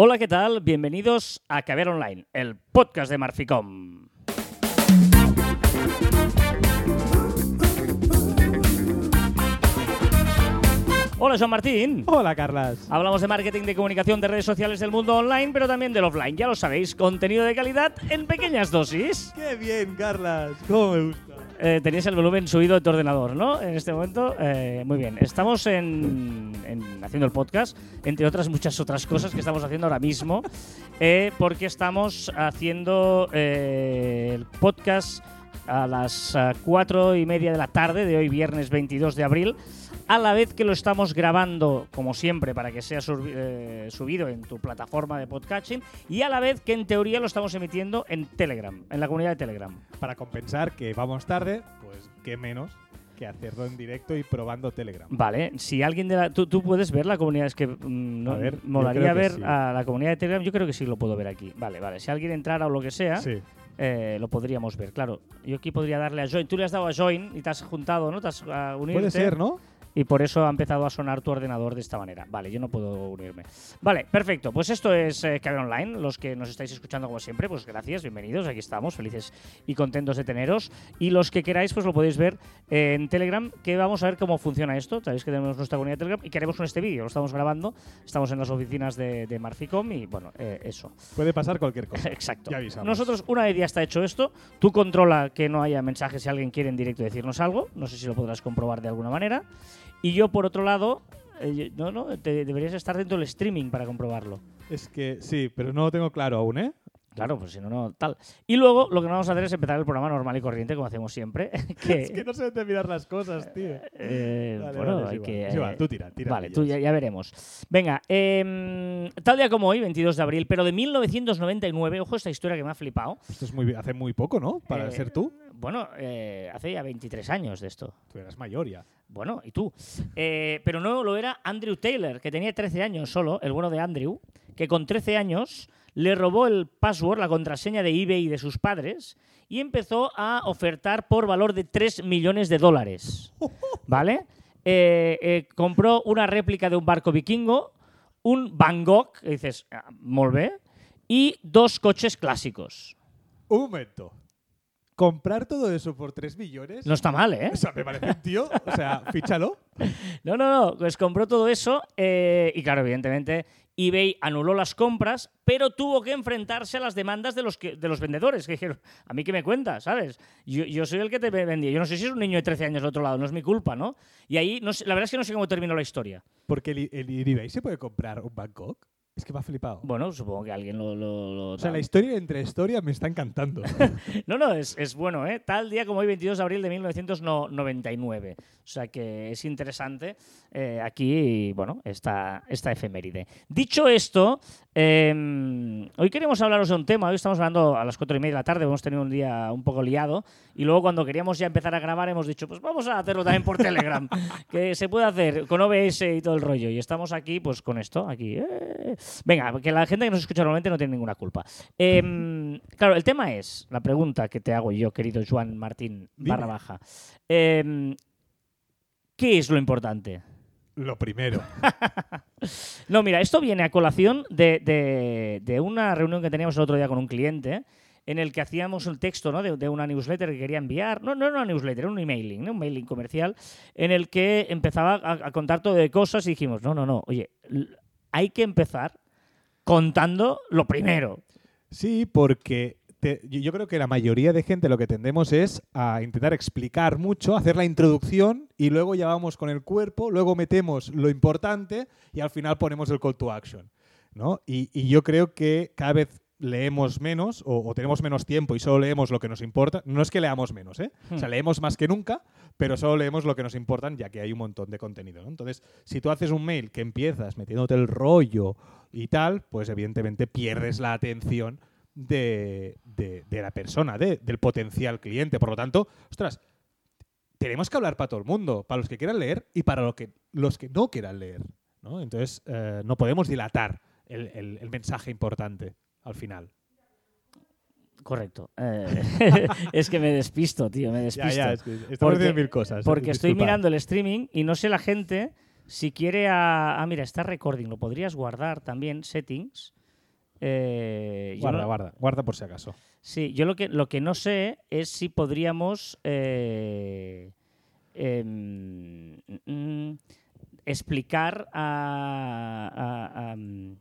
Hola, ¿qué tal? Bienvenidos a Caber Online, el podcast de Marficom. Hola, Joan Martín. Hola, Carlas. Hablamos de marketing, de comunicación, de redes sociales del mundo online, pero también del offline. Ya lo sabéis, contenido de calidad en pequeñas dosis. ¡Qué bien, Carlas! ¿Cómo me gusta? Eh, tenías el volumen subido de tu ordenador, ¿no? En este momento. Eh, muy bien. Estamos en, en- haciendo el podcast, entre otras muchas otras cosas que estamos haciendo ahora mismo, eh, porque estamos haciendo eh, el podcast a las cuatro y media de la tarde de hoy, viernes 22 de abril, a la vez que lo estamos grabando, como siempre, para que sea eh, subido en tu plataforma de podcasting, y a la vez que en teoría lo estamos emitiendo en Telegram, en la comunidad de Telegram. Para compensar que vamos tarde, pues qué menos que hacerlo en directo y probando Telegram. Vale, si alguien de la. ¿Tú, tú puedes ver la comunidad? Es que mm, no, A ver, molaría ver sí. a la comunidad de Telegram. Yo creo que sí lo puedo ver aquí. Vale, vale. Si alguien entrara o lo que sea, Sí. eh, lo podríamos ver. Claro, yo aquí podría darle a Join. Tú le has dado a Join y te has juntado, ¿no? Te has ah, unido. Puede ser, ¿no? Y por eso ha empezado a sonar tu ordenador de esta manera. Vale, yo no puedo unirme. Vale, perfecto. Pues esto es eh, Caber Online. Los que nos estáis escuchando como siempre, pues gracias, bienvenidos. Aquí estamos, felices y contentos de teneros. Y los que queráis, pues lo podéis ver eh, en Telegram, que vamos a ver cómo funciona esto. Sabéis que tenemos nuestra comunidad de Telegram y queremos con este vídeo. Lo estamos grabando. Estamos en las oficinas de, de Marficom y bueno, eh, eso. Puede pasar cualquier cosa. Exacto. Ya avisamos. Nosotros, una vez ya está hecho esto, tú controla que no haya mensajes si alguien quiere en directo decirnos algo. No sé si lo podrás comprobar de alguna manera. Y yo, por otro lado, eh, no, no, te- deberías estar dentro del streaming para comprobarlo. Es que sí, pero no lo tengo claro aún, ¿eh? Claro, pues si no, no, tal. Y luego lo que vamos a hacer es empezar el programa normal y corriente, como hacemos siempre. que, Es que no sé dónde mirar las cosas, tío. eh, Vale, bueno, vale, hay que. Eh, tú tira, tira. Vale, tú ya, ya veremos. Venga, em, tal día como hoy, 22 de abril, pero de 1999, ojo esta historia que me ha flipado. Esto es muy, hace muy poco, ¿no? Para Eh, ser tú. Bueno, eh, hace ya 23 años de esto. Tú eras mayor ya. Bueno, ¿y tú? Eh, pero no lo era Andrew Taylor, que tenía 13 años solo, el bueno de Andrew, que con 13 años le robó el password, la contraseña de eBay de sus padres y empezó a ofertar por valor de 3 millones de dólares. ¿Vale? Eh, compró una réplica de un barco vikingo, un Van Gogh, que dices, ah, molt bé, y dos coches clásicos. Un momento. ¿Comprar todo eso por 3 millones? No está mal, ¿eh? O sea, me parece un tío. O sea, fíchalo. No, no, no, pues compró todo eso eh, y claro, evidentemente eBay anuló las compras, pero tuvo que enfrentarse a las demandas de los, que, de los vendedores, que dijeron, a mí qué me cuentas, ¿sabes? Yo, yo soy el que te vendía, yo no sé si es un niño de 13 años del otro lado, no es mi culpa, ¿no? Y ahí, no sé- la verdad es que no sé cómo terminó la historia. Porque el, el eBay se puede comprar un Bangkok. Es que me ha flipado. Bueno, supongo que alguien lo... lo- lo- O sea, la historia entre historia me está encantando. No, no, es, es bueno, ¿eh? Tal día como hoy, 22 de abril de 1999. O sea que es interesante eh, aquí, bueno, esta, esta efeméride. Dicho esto, eh, hoy queremos hablaros de un tema. Hoy estamos hablando a las cuatro y media de la tarde, hemos tenido un día un poco liado. Y luego cuando queríamos ya empezar a grabar hemos dicho, pues vamos a hacerlo también por Telegram, que se puede hacer con OBS y todo el rollo. Y estamos aquí, pues con esto, aquí. eh. Venga, que la gente que nos escucha normalmente no tiene ninguna culpa. Em, claro, el tema es, la pregunta que te hago yo, querido Juan Martín Dime. barra baja. Em, ¿Qué es lo importante? Lo primero. No, mira, esto viene a colación de, de- de una reunión que teníamos el otro día con un cliente en el que hacíamos un texto ¿no? de, de una newsletter que quería enviar. No, no era una newsletter, era un emailing, ¿no? un mailing comercial, en el que empezaba a, a contar todo de cosas y dijimos, no, no, no, oye, hay que empezar contando lo primero. Sí, porque te- yo creo que la mayoría de gente lo que tendemos es a intentar explicar mucho, hacer la introducción y luego ya vamos con el cuerpo, luego metemos lo importante y al final ponemos el call to action. ¿no? Y, y yo creo que cada vez leemos menos o, o tenemos menos tiempo y solo leemos lo que nos importa. No es que leamos menos, ¿eh? O sea, Hmm. leemos más que nunca, pero solo leemos lo que nos importan ya que hay un montón de contenido. Entonces, si tú haces un mail que empiezas metiéndote el rollo y tal, pues evidentemente pierdes la atención de, de- la persona, de- del potencial cliente. Por lo tanto, ostras, tenemos que hablar para todo el mundo, para los que quieran leer y para lo que, los que no quieran leer. Entonces, eh, no podemos dilatar el mensaje importante al final. Correcto. Eh, es que me despisto, tío, me despisto. Ya, ya, es que estamos Porque- mil cosas. Porque estoy mirando el streaming y no sé la gente si quiere a... Ah, mira, está recording, lo podrías guardar también, settings. Eh, Guarda, no- guarda, guarda por si acaso. Sí, yo lo que, lo que no sé es si podríamos eh, em, mm, explicar a... a- a, mm,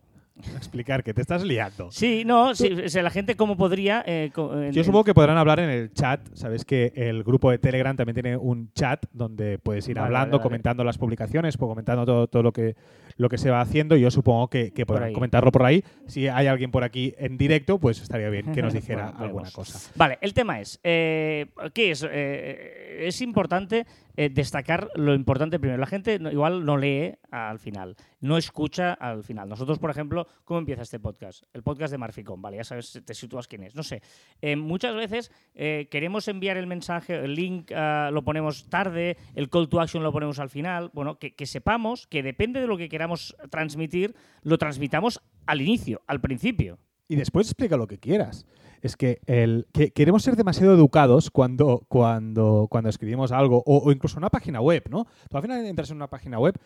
Explicar que te estás liando. Sí, no, sí, o sea, la gente cómo podría... eh, co- en- Yo supongo que podrán hablar en el chat. Sabes que el grupo de Telegram también tiene un chat donde puedes ir Vale, hablando, vale, vale. comentando las publicaciones, pues, comentando todo, todo lo, que, lo que se va haciendo. Y yo supongo que, que podrán comentarlo por ahí. Si hay alguien por aquí en directo, pues estaría bien que nos dijera Bueno, alguna cosa. Vale, el tema es, eh, ¿qué es? Eh, es importante eh, destacar lo importante primero. La gente no- igual no lee al final, no escucha al final. Nosotros, por ejemplo, ¿cómo empieza este podcast? El podcast de Marficom, ¿vale? Ya sabes, te sitúas quién es. No sé. Eh, muchas veces eh, queremos enviar el mensaje, el link ah, lo ponemos tarde, el call to action lo ponemos al final. Bueno, que, que sepamos que depende de lo que queramos transmitir, lo transmitamos al inicio, al principio. Y después explica lo que quieras. Es que, el, que queremos ser demasiado educados cuando, cuando, cuando escribimos algo, o, o incluso una página web, ¿no? Tú al final entras en una página web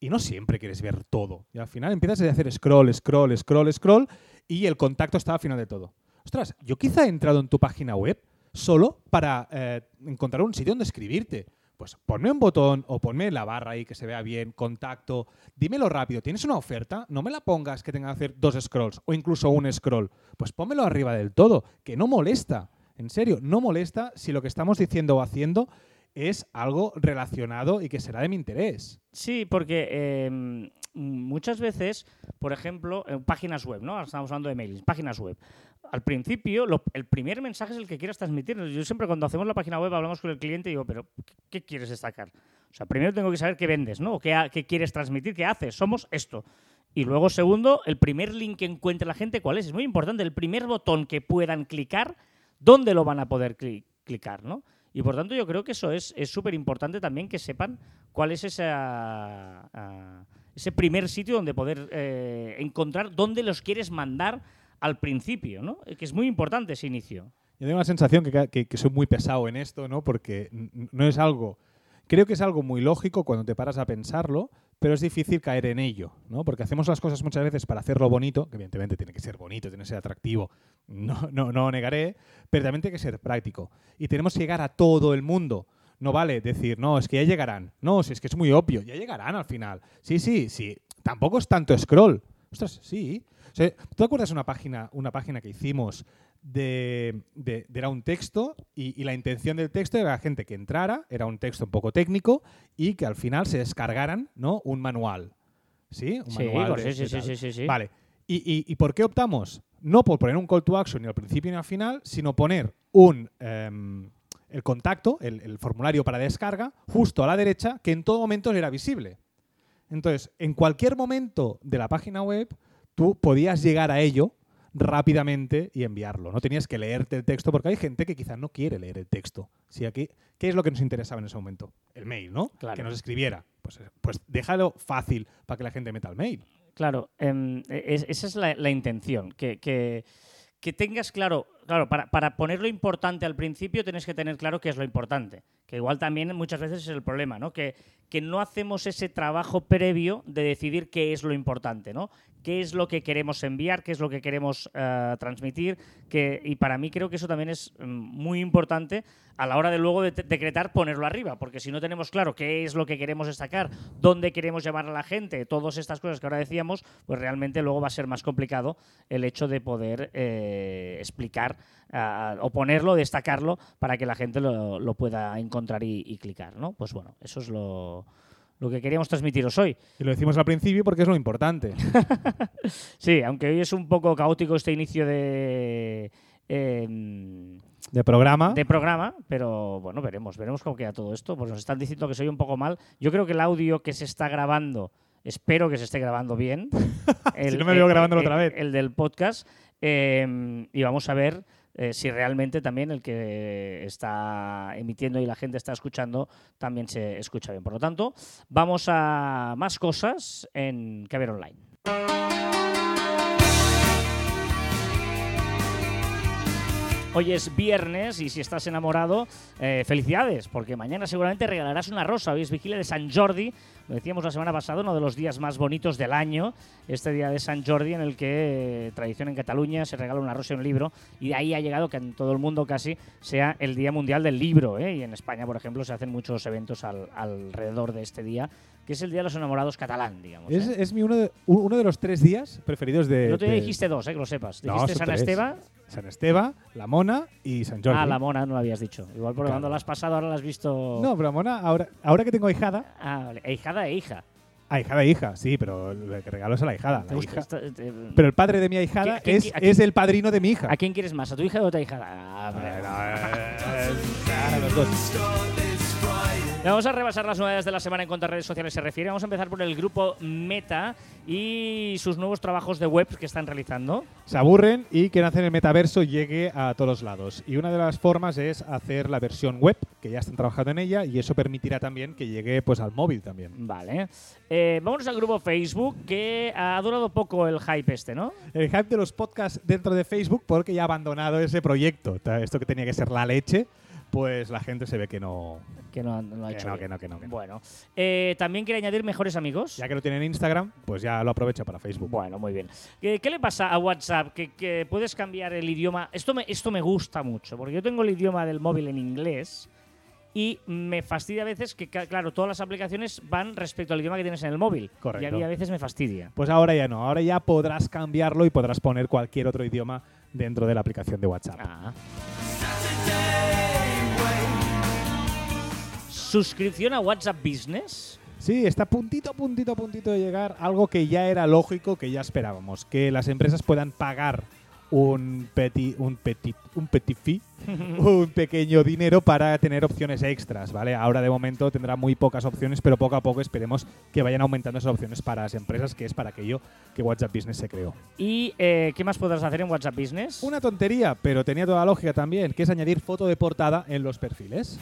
y no siempre quieres ver todo. Y al final empiezas a hacer scroll, scroll, scroll, scroll, y el contacto está al final de todo. Ostras, yo quizá he entrado en tu página web solo para eh, encontrar un sitio donde escribirte. Pues ponme un botón o ponme la barra ahí que se vea bien, contacto, dímelo rápido. ¿Tienes una oferta? No me la pongas que tenga que hacer dos scrolls o incluso un scroll. Pues pónmelo arriba del todo, que no molesta. En serio, no molesta si lo que estamos diciendo o haciendo es algo relacionado y que será de mi interés. Sí, porque eh, muchas veces, por ejemplo, en páginas web, ¿no? Estamos hablando de mails, páginas web. Al principio, el primer mensaje es el que quieras transmitir. Yo siempre cuando hacemos la página web hablamos con el cliente y digo, pero ¿qué, quieres destacar? O sea, primero tengo que saber qué vendes, ¿no? ¿Qué, qué quieres transmitir? ¿Qué haces? Somos esto. Y luego, segundo, el primer link que encuentre la gente, ¿cuál es? Es muy importante. El primer botón que puedan clicar, ¿dónde lo van a poder cli- clicar, ¿no? Y por tanto yo creo que eso es es súper importante también que sepan cuál es esa, ah, ese primer sitio donde poder eh, encontrar dónde los quieres mandar al principio, ¿no? Eh, Que es muy importante ese inicio. Yo tengo la sensación que, que- que soy muy pesado en esto, ¿no? Porque no es algo. Creo que es algo muy lógico cuando te paras a pensarlo, pero es difícil caer en ello, ¿no? Porque hacemos las cosas muchas veces para hacerlo bonito, que evidentemente tiene que ser bonito, tiene que ser atractivo, no, no, no negaré, pero también tiene que ser práctico. Y tenemos que llegar a todo el mundo. No vale decir, no, es que ya llegarán. No, si es que es muy obvio, ya llegarán al final. Sí, sí, sí. Tampoco es tanto scroll. Ostras, sí. ¿Tú te acuerdas una página, una página que hicimos de, de- de- era un texto y, y la intención del texto era la gente que entrara, era un texto un poco técnico y que al final se descargaran ¿no? un manual. ¿Sí? Un Sí, manual pues de- sí, sí, de sí, sí, sí. Vale. ¿Y, y, y por qué optamos? No por poner un call to action ni al principio ni al final, sino poner un em, el contacto, el, el formulario para descarga, justo a la derecha, que en todo momento era visible. Entonces, en cualquier momento de la página web, tú podías llegar a ello rápidamente y enviarlo. No tenías que leerte el texto, porque hay gente que quizás no quiere leer el texto. Si aquí, ¿Qué es lo que nos interesaba en ese momento? El mail, ¿no? Claro. Que nos escribiera. Pues, pues déjalo fácil para que la gente meta el mail. Claro, em, es- esa es la, la intención, que, que- que tengas claro, claro, para, para poner lo importante al principio tienes que tener claro qué es lo importante, que igual también muchas veces es el problema, ¿no? Que, que no hacemos ese trabajo previo de decidir qué es lo importante, ¿no? qué es lo que queremos enviar, qué es lo que queremos eh, transmitir, que, y para mí creo que eso también es mm, muy importante a la hora de luego decretar ponerlo arriba, porque si no tenemos claro qué es lo que queremos destacar, dónde queremos llamar a la gente, todas estas cosas que ahora decíamos, pues realmente luego va a ser más complicado el hecho de poder eh, explicar o ponerlo, destacarlo, para que la gente lo, lo pueda encontrar y, y clicar, ¿no? Pues bueno, eso es lo, lo que queríamos transmitiros hoy. Y lo decimos al principio porque es lo importante. Sí, aunque hoy es un poco caótico este inicio de, em, De programa. de programa, pero bueno, veremos, veremos cómo queda todo esto, porque nos están diciendo que soy un poco mal. Yo creo que el audio que se está grabando, espero que se esté grabando bien. Si no me veo grabándolo el- otra vez. El del podcast. Em, y vamos a ver eh, si realmente también el que está emitiendo y la gente está escuchando también se escucha bien. Por lo tanto, vamos a más cosas en Caber Online. Hoy es viernes y si estás enamorado, eh, felicidades, porque mañana seguramente regalarás una rosa. Hoy es vigilia de San Jordi, lo decíamos la semana pasada, uno de los días más bonitos del año, este día de San Jordi en el que, eh, tradición en Cataluña, se regala una rosa y un libro, y de ahí ha llegado que en todo el mundo casi sea el Día Mundial del Libro, ¿eh? y en España, por ejemplo, se hacen muchos eventos al- alrededor de este día, que es el Día de los Enamorados catalán, digamos. Es, ¿eh? es mi uno, de, uno de los tres días preferidos de. El otro día de dijiste dos, ¿eh? que lo sepas. No, Dijiste San. Esteban, San Esteban, La Mona y San Jordi. ah, la mona, no lo habías dicho. Igual porque Claro. cuando la has pasado ahora la has visto... No, pero la Mona, ahora, ahora que tengo ahijada. Ah, vale. Hijada e hija. Ah, hijada e hija, sí, pero el que regalo es a la hijada. ¿Te la gusta hija. esta- te- Pero el padre de mi ahijada ¿Quién- es, quién- a quién- es el padrino de mi hija. ¿A quién quieres más? ¿A tu hija o a tu hijada? Ah, hombre. Eh, no, eh, eh, los dos. Vamos a repasar las novedades de la semana en cuanto a redes sociales se refiere. Vamos a empezar por el grupo Meta y sus nuevos trabajos de web que están realizando. Se aburren y quieren hacer el metaverso llegue a todos lados. Y una de las formas es hacer la versión web, que ya están trabajando en ella, y eso permitirá también que llegue pues al móvil también. Vale. Eh, vámonos al grupo Facebook, que ha durado poco el hype este, ¿no? El hype de los podcasts dentro de Facebook, porque ya ha abandonado ese proyecto. Esto que tenía que ser la leche, pues la gente se ve que no. Que no, no ha Que hecho no, bien. que no, que no, que no. Bueno. Eh, También quiere añadir mejores amigos. Ya que lo tienen en Instagram, pues ya lo aprovecha para Facebook. Bueno, muy bien. ¿Qué, qué le pasa a WhatsApp? Que, que puedes cambiar el idioma. Esto me, esto me gusta mucho, porque yo tengo el idioma del móvil en inglés y me fastidia a veces que, claro, todas las aplicaciones van respecto al idioma que tienes en el móvil. Correcto. Y a mí a veces me fastidia. Pues ahora ya no, ahora ya podrás cambiarlo y podrás poner cualquier otro idioma dentro de la aplicación de WhatsApp. Ah. Suscripción a WhatsApp Business. Sí, está puntito, a puntito, a puntito de llegar algo que ya era lógico, que ya esperábamos, que las empresas puedan pagar un petit, un petit, un petit fee, un pequeño dinero para tener opciones extras, ¿vale? Ahora de momento tendrá muy pocas opciones, pero poco a poco esperemos que vayan aumentando esas opciones para las empresas, que es para aquello que WhatsApp Business se creó. ¿Y eh, qué más podrás hacer en WhatsApp Business? Una tontería, pero tenía toda la lógica también, que es añadir foto de portada en los perfiles.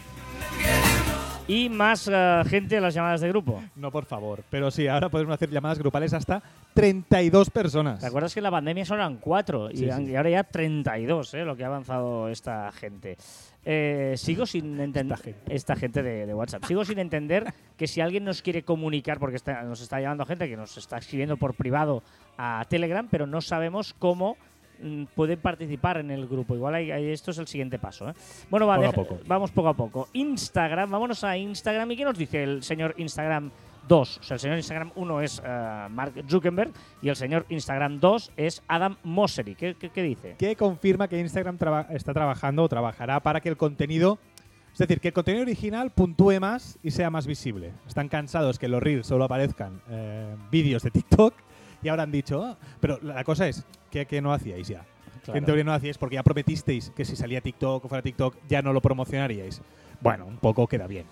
Y más eh, gente en las llamadas de grupo. No, por favor. Pero sí, ahora podemos hacer llamadas grupales hasta 32 personas. ¿Te acuerdas que en la pandemia solo eran cuatro? y, Sí, sí. y ahora ya 32, ¿eh? lo que ha avanzado esta gente. Eh, sigo sin entender. Esta gente. Esta gente de, de WhatsApp. Sigo sin entender que si alguien nos quiere comunicar, porque está- nos está llamando gente que nos está escribiendo por privado a Telegram, pero no sabemos cómo pueden participar en el grupo. Igual hay- hay- esto es el siguiente paso. ¿eh? Bueno, va, Poco a deja- poco. vamos poco a poco. Instagram, vámonos a Instagram. ¿Y qué nos dice el señor Instagram 2? O sea, el señor Instagram 1 es eh, Mark Zuckerberg y el señor Instagram 2 es Adam Mosseri. ¿Qué, qué- qué dice? que confirma que Instagram traba- está trabajando o trabajará para que el contenido, es decir, que el contenido original puntúe más y sea más visible. Están cansados que en los Reels solo aparezcan eh, vídeos de TikTok y ahora han dicho, "Ah", pero la cosa es que, que no hacíais ya. Que en teoría no hacíais porque ya prometisteis que si salía TikTok o fuera TikTok ya no lo promocionaríais. Bueno, un poco queda bien.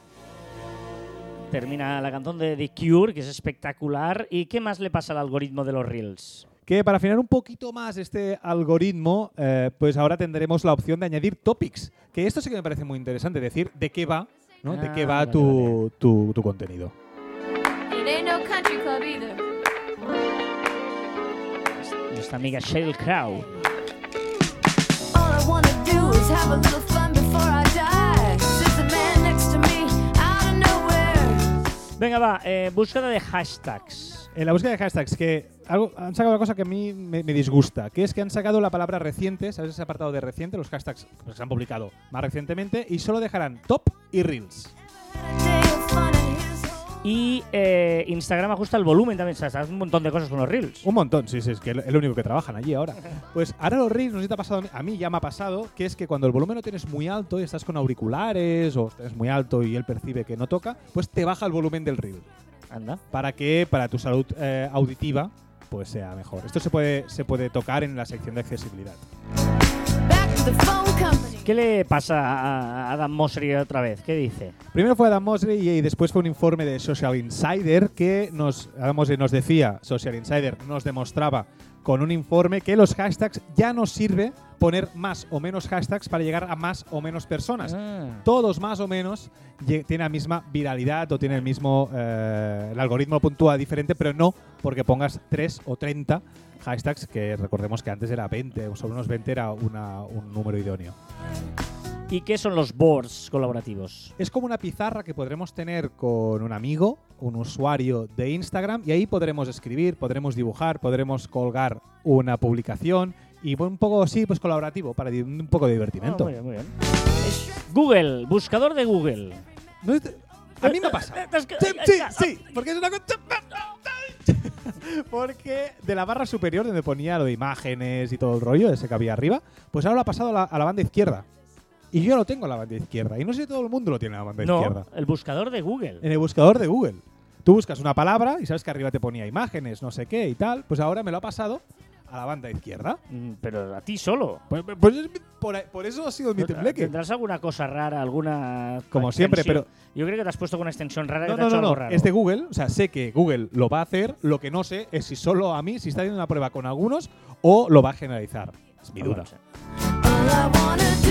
Termina la canción de The Cure, que es espectacular. ¿Y qué más le pasa al algoritmo de los Reels? Que para afinar un poquito más este algoritmo, eh, pues ahora tendremos la opción de añadir topics. Que esto sí que me parece muy interesante, decir de qué va, ¿no? de Ah, qué va vale, tu, tu- tu contenido. It ain't no country club either. Nuestra amiga Sheryl Crow. Venga, va, eh, búsqueda de hashtags. En la búsqueda de hashtags, que algo, han sacado una cosa que a mí me, me disgusta, que es que han sacado la palabra reciente, ¿sabes ese apartado de reciente? Los hashtags pues, se han publicado más recientemente y solo dejarán top y reels. Y eh, Instagram ajusta el volumen también. O sea, hace un montón de cosas con los Reels. Un montón, sí, sí, es que es lo único que trabajan allí ahora. Pues ahora los reels, no sé si te ha pasado, a mí- ya me ha pasado, que es que cuando el volumen lo tienes muy alto y estás con auriculares o estás muy alto y él percibe que no toca, pues te baja el volumen del reel. Anda. para que para tu salud eh, auditiva pues sea mejor. Esto se puede, se puede tocar en la sección de accesibilidad. Back to the phone company. ¿Qué le pasa a Adam Mosseri otra vez? ¿Qué dice? Primero fue Adam Mosley y, después fue un informe de Social Insider que nos, Adam Mosley nos decía, Social Insider nos demostraba con un informe que los hashtags ya no sirve poner más o menos hashtags para llegar a más o menos personas. Ah. Todos más o menos tienen la misma viralidad o tienen el mismo. eh, el algoritmo lo puntúa diferente, pero no porque pongas 3 o 30 hashtags, que recordemos que antes era 20, o sobre unos 20 era una- un número idóneo. ¿Y qué son los boards colaborativos? Es como una pizarra que podremos tener con un amigo, un usuario de Instagram, y ahí podremos escribir, podremos dibujar, podremos colgar una publicación y un poco así, pues colaborativo, para un poco de Ah, divertimento. muy bien, muy bien. Google, buscador de Google. No a mí me pasa. Sí, sí, eh, sí, porque es una cosa... Porque de la barra superior donde ponía lo de imágenes y todo el rollo, ese que había arriba, pues ahora lo ha pasado a la, a la banda izquierda. Y yo lo tengo a la banda izquierda. Y no sé si todo el mundo lo tiene a la banda No, izquierda. el buscador de Google. En el buscador de Google. Tú buscas una palabra y sabes que arriba te ponía imágenes, no sé qué y tal. Pues ahora me lo ha pasado a la banda izquierda. Mm, Pero a ti solo. Pues, pues es mi- por, por eso ha sido mi tembleque. ¿Tendrás alguna cosa rara, alguna. Como siempre, extensión? pero- Yo creo que te has puesto con una extensión rara que No, te ha no, hecho no, algo no. raro. Es de Google. O sea, sé que Google lo va a hacer. Lo que no sé es si solo a mí, si está haciendo una prueba con algunos o lo va a generalizar. Es mi duda. All I wanna do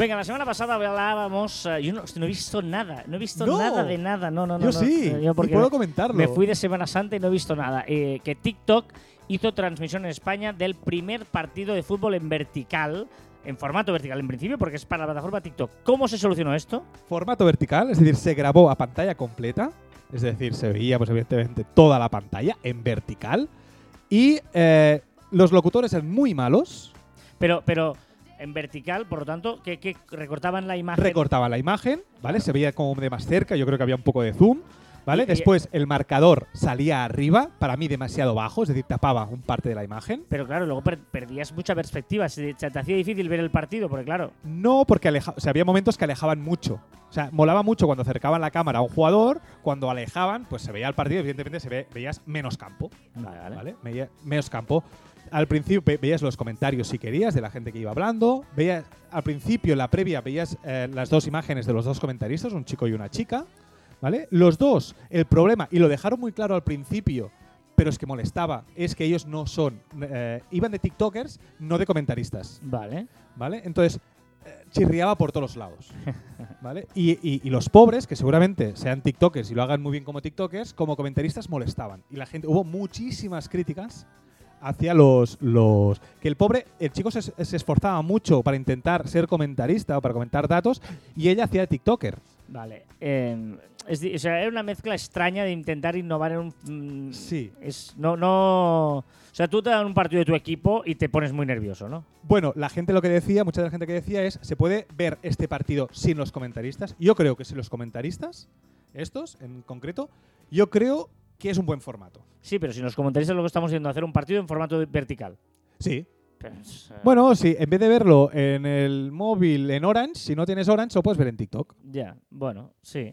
Venga, la semana pasada hablábamos. eh, yo no, he visto nada. No he visto No. nada de nada. No, no, no. Yo sí. Eh, yo y puedo me- comentarlo. Me fui de Semana Santa y no he visto nada. Eh, que TikTok hizo transmisión en España del primer partido de fútbol en vertical, en formato vertical en principio, porque es para la plataforma TikTok. ¿Cómo se solucionó esto? Formato vertical, es decir, se grabó a pantalla completa. Es decir, se veía, pues evidentemente, toda la pantalla en vertical. Y eh, los locutores eran muy malos. Pero, pero en vertical, por lo tanto, que, que recortaban la imagen. recortaban la imagen, ¿vale? Se veía como de más cerca, yo creo que había un poco de zoom, ¿vale? Y- y- Después el marcador salía arriba, para mí demasiado bajo, es decir, tapaba un parte de la imagen. Pero claro, luego per- perdías mucha perspectiva. Se, te hacía difícil ver el partido, porque claro. No, porque aleja o sea, había momentos que alejaban mucho. O sea, molaba mucho cuando acercaban la cámara a un jugador, cuando alejaban, pues se veía el partido, evidentemente se ve, veías menos campo, Vale, vale. ¿vale? Menos campo. Al principio ve- veías los comentarios si querías de la gente que iba hablando, veías al principio la previa veías eh, las dos imágenes de los dos comentaristas, un chico y una chica, ¿vale? Los dos, el problema y lo dejaron muy claro al principio, pero es que molestaba, es que ellos no son eh, iban de TikTokers, no de comentaristas. Vale. ¿vale? Entonces, eh, chirriaba por todos lados, ¿vale? Y, y- y los pobres, que seguramente sean TikTokers y lo hagan muy bien como TikTokers, como comentaristas molestaban. Y la gente, hubo muchísimas críticas hacia los, los... Que el pobre, el chico se, se esforzaba mucho para intentar ser comentarista o para comentar datos y ella hacía de TikToker. Vale. Eh, es o sea, era una mezcla extraña de intentar innovar en un. mm, Sí. Es, no, no. O sea, tú te dan un partido de tu equipo y te pones muy nervioso, ¿no? Bueno, la gente lo que decía, mucha de la gente que decía es, ¿se puede ver este partido sin los comentaristas? Yo creo que sin los comentaristas, estos en concreto, yo creo que es un buen formato. Sí, pero si nos comentaristas lo que estamos yendo a hacer un partido en formato vertical. Sí. Pues, Bueno, sí, en vez de verlo en el móvil en Orange, si no tienes Orange, lo puedes ver en TikTok. Ya, bueno, sí.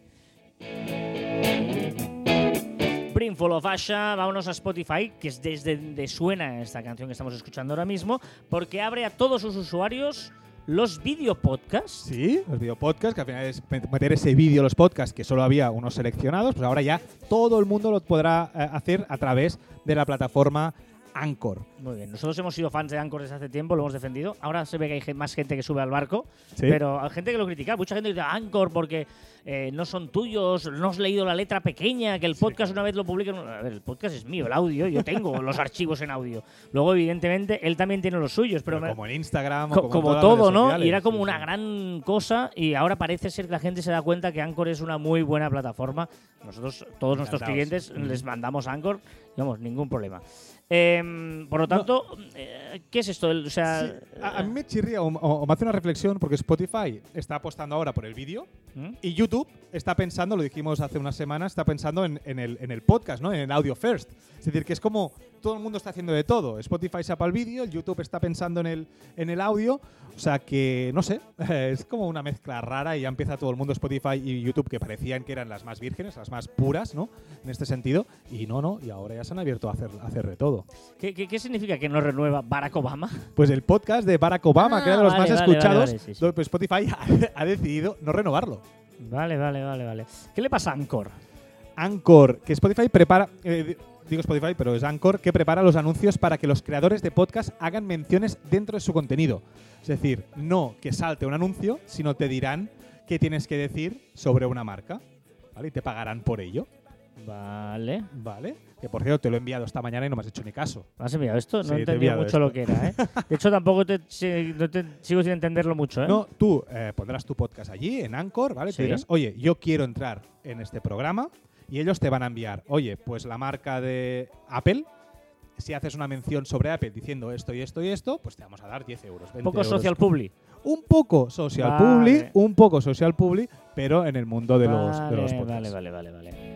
Brimful of Asha, vámonos a Spotify, que es desde donde suena esta canción que estamos escuchando ahora mismo, porque abre a todos sus usuarios los videopodcasts. Sí, los videopodcasts, que al final es met- meter ese vídeo los podcasts que solo había unos seleccionados, pues ahora ya todo el mundo lo podrá eh, hacer a través de la plataforma Anchor. Muy bien, nosotros hemos sido fans de Anchor desde hace tiempo, lo hemos defendido. Ahora se ve que hay más gente que sube al barco, Sí. pero hay gente que lo critica. Mucha gente dice Anchor porque eh, no son tuyos, no has leído la letra pequeña, que el podcast una vez lo publican. A ver, el podcast es mío, el audio, yo tengo los archivos en audio. Luego, evidentemente, él también tiene los suyos, pero, como en Instagram, o co- como, las todo, redes ¿no? sociales. Y era como una gran cosa y ahora parece ser que la gente se da cuenta que Anchor es una muy buena plataforma. Nosotros, todos nuestros Encantados. clientes, les mandamos Anchor, vamos, ningún problema. Em, por lo tanto, eh, ¿qué es esto? O sea, Sí, a, a mí me chirría o me hace una reflexión porque Spotify está apostando ahora por el vídeo ¿Mm? y YouTube está pensando, lo dijimos hace unas semanas, está pensando en, en el, en el podcast, ¿no? En el audio first. Es decir, que es como todo el mundo está haciendo de todo. Spotify se para el vídeo, el YouTube está pensando en el, en el audio. O sea que, no sé, es como una mezcla rara y ya empieza todo el mundo Spotify y YouTube que parecían que eran las más vírgenes, las más puras, ¿no? En este sentido. Y no, no, y ahora ya se han abierto a hacer, a hacer de todo. ¿Qué, qué, qué significa que no renueva Barack Obama? Pues el podcast de Barack Obama, Ah, que era de los vale, más vale, escuchados, vale, vale, sí, sí. lo- pues Spotify ha, ha decidido no renovarlo. Vale, vale, vale, vale. ¿Qué le pasa a Anchor? Anchor, que Spotify prepara. eh, digo Spotify, pero es Anchor, que prepara los anuncios para que los creadores de podcast hagan menciones dentro de su contenido. Es decir, no que salte un anuncio, sino te dirán qué tienes que decir sobre una marca. ¿Vale? Y te pagarán por ello. Vale. ¿Vale? Que por cierto te lo he enviado esta mañana y no me has hecho ni caso. ¿Me has enviado esto? No Sí, he entendido mucho esto. lo que era, ¿eh? De hecho, tampoco te, si- no te- sigo sin entenderlo mucho, ¿eh? No, tú eh, pondrás tu podcast allí, en Anchor, ¿vale? Sí. Te dirás, oye, yo quiero entrar en este programa y ellos te van a enviar, oye, pues la marca de Apple, si haces una mención sobre Apple diciendo esto y esto y esto, pues te vamos a dar 10 euros. 20 Un poco euros. social publi. Un poco social Vale. publi, un poco social publi, pero en el mundo de los, de vale, los podcasts. vale, vale, vale, vale.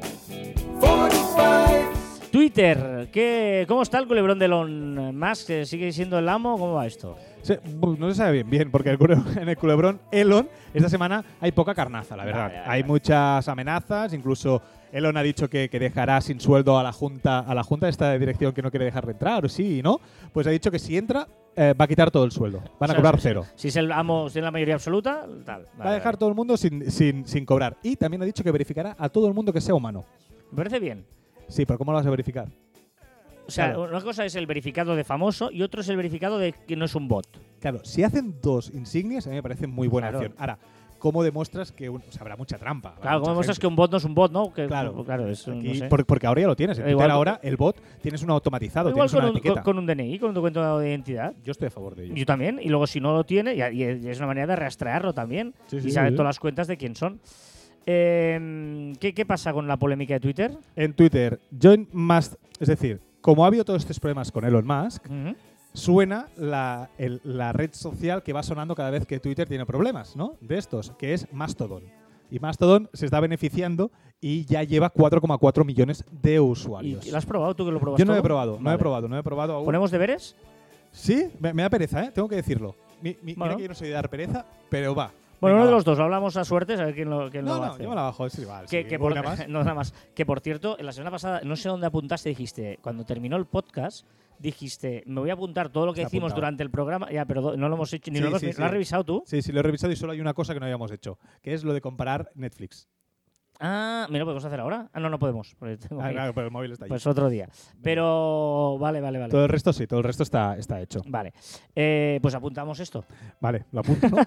Twitter, ¿qué, ¿cómo está el culebrón de Elon Musk? ¿Eh, ¿Sigue siendo el amo? ¿Cómo va esto? Sí, bu- no se sabe bien, bien, porque en el culebrón Elon, esta semana hay poca carnaza, la verdad. Vale, hay muchas amenazas, incluso Elon ha dicho que, que dejará sin sueldo a la junta, a la junta de esta dirección que no quiere dejarle entrar, o sí y no. Pues ha dicho que si entra, eh, va a quitar todo el sueldo. Van O a sea, cobrar si- cero. Si es el amo, si es la mayoría absoluta, tal. va a dejar todo el mundo sin, sin, sin cobrar. Y también ha dicho que verificará a todo el mundo que sea humano. Me parece bien. Sí, pero ¿cómo lo vas a verificar? O sea, Claro. una cosa es el verificado de famoso y otro es el verificado de que no es un bot. Claro, si hacen dos insignias, a mí me parece muy buena Claro. opción. Ahora, ¿cómo demuestras que un- o sea, habrá mucha trampa? Claro, ¿cómo demuestras gente. que un bot no es un bot, no? Que, Claro. claro es, no Aquí- sé. por- porque ahora ya lo tienes. En Igual Twitter ahora el bot tienes uno automatizado, Igual tienes con una un, etiqueta. con, un DNI, con un documento de identidad. Yo estoy a favor de ello. Yo también. Y luego, si no lo tiene, y, es una manera de rastrearlo también. Sí, y sí, saber sí. todas las cuentas de quién son. Eh, ¿qué, qué pasa con la polémica de Twitter? En Twitter, Join Must, es decir, como ha habido todos estos problemas con Elon Musk, Ujú. Suena la, el- la red social que va sonando cada vez que Twitter tiene problemas, ¿no? De estos, que es Mastodon. Y Mastodon se está beneficiando y ya lleva 4,4 millones de ¿Y usuarios. lo has probado tú que lo probas Yo no he todo? probado, no he Vale. probado, no he probado aún. ¿Ponemos deberes? Sí, me, me da pereza, ¿eh? Tengo que decirlo. Mi- mi- Bueno. Mira que yo no soy de dar pereza, pero va. Bueno, uno de los dos, lo hablamos a suerte, a ver quién lo, quién No, lo no, hace. yo me la bajo. Que, sí, que por, más. no, nada más. Que por cierto, en la semana pasada, no sé dónde apuntaste, dijiste, cuando terminó el podcast, dijiste, me voy a apuntar todo lo que hicimos durante el programa, ya, pero no lo hemos hecho, ni Sí, lo hemos sí, ¿lo has revisado tú? Sí, sí, lo he revisado y solo hay una cosa que no habíamos hecho, que es lo de comparar Netflix. Ah, mira, ¿lo podemos hacer ahora? Ah, no, no podemos. tengo Ah, que- claro, pero el móvil está ahí. Pues otro día. Pero, vale, vale, vale. todo el resto sí, todo el resto está, está hecho. Vale. Eh, pues apuntamos esto. Vale, lo apunto.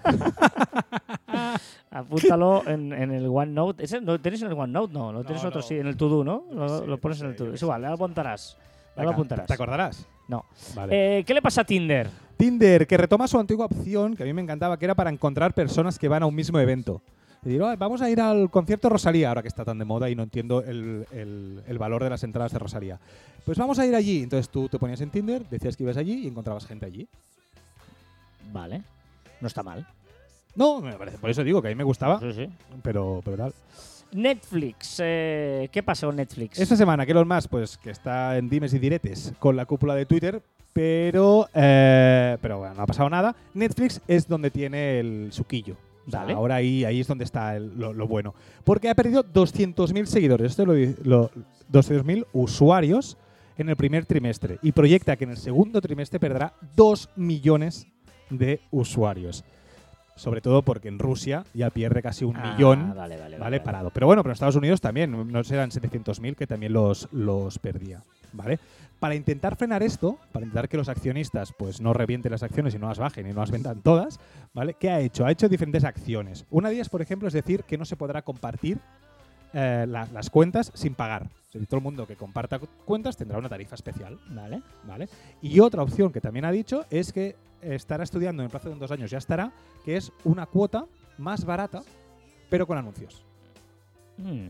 Apúntalo en, en el OneNote. ¿Ese ¿Lo tenéis en el OneNote? No, lo tienes No, otro, no. sí, en el To-Do, ¿no? Lo, Sí, lo pones en el To-Do. Es igual, lo apuntarás. Lo apuntarás. ¿Te acordarás? No. Vale. Eh, ¿Qué le pasa a Tinder? Tinder, que retoma su antigua opción, que a mí me encantaba, que era para encontrar personas que van a un mismo evento. Y "Oh, vamos a ir al concierto Rosalía, ahora que está tan de moda y no entiendo el, el- el valor de las entradas de Rosalía. Pues vamos a ir allí. Entonces tú te ponías en Tinder, decías que ibas allí y encontrabas gente allí. Vale. No está mal. No, me parece, por eso digo que a mí me gustaba, Sí, sí. pero, pero tal. Netflix. eh, ¿Qué pasa con Netflix? Esta semana, que Elon Musk, pues que está en dimes y diretes con la cúpula de Twitter, pero, eh, pero bueno, no ha pasado nada. Netflix es donde tiene el suquillo. Ahora ahí, ahí es donde está el- lo, lo bueno. Porque ha perdido 200.000 seguidores, esto lo- 200.000 usuarios en el primer trimestre. Y proyecta que en el segundo trimestre perderá 2 millones de usuarios. Sobre todo porque en Rusia ya pierde casi un Ah, millón Vale, vale, ¿vale? Parado. Pero bueno, pero en Estados Unidos también, no serán 700.000 que también los, los perdía, ¿vale? Para intentar frenar esto, para intentar que los accionistas pues no revienten las acciones y no las bajen y no las vendan todas, ¿vale? ¿Qué ha hecho? Ha hecho diferentes acciones. Una de ellas, por ejemplo, es decir que no se podrá compartir eh, la- las cuentas sin pagar. Todo el mundo que comparta cu- cuentas tendrá una tarifa especial, Vale. ¿vale? Y otra opción que también ha dicho es que estará estudiando en el plazo de dos años, ya estará, que es una cuota más barata, pero con anuncios. Mm,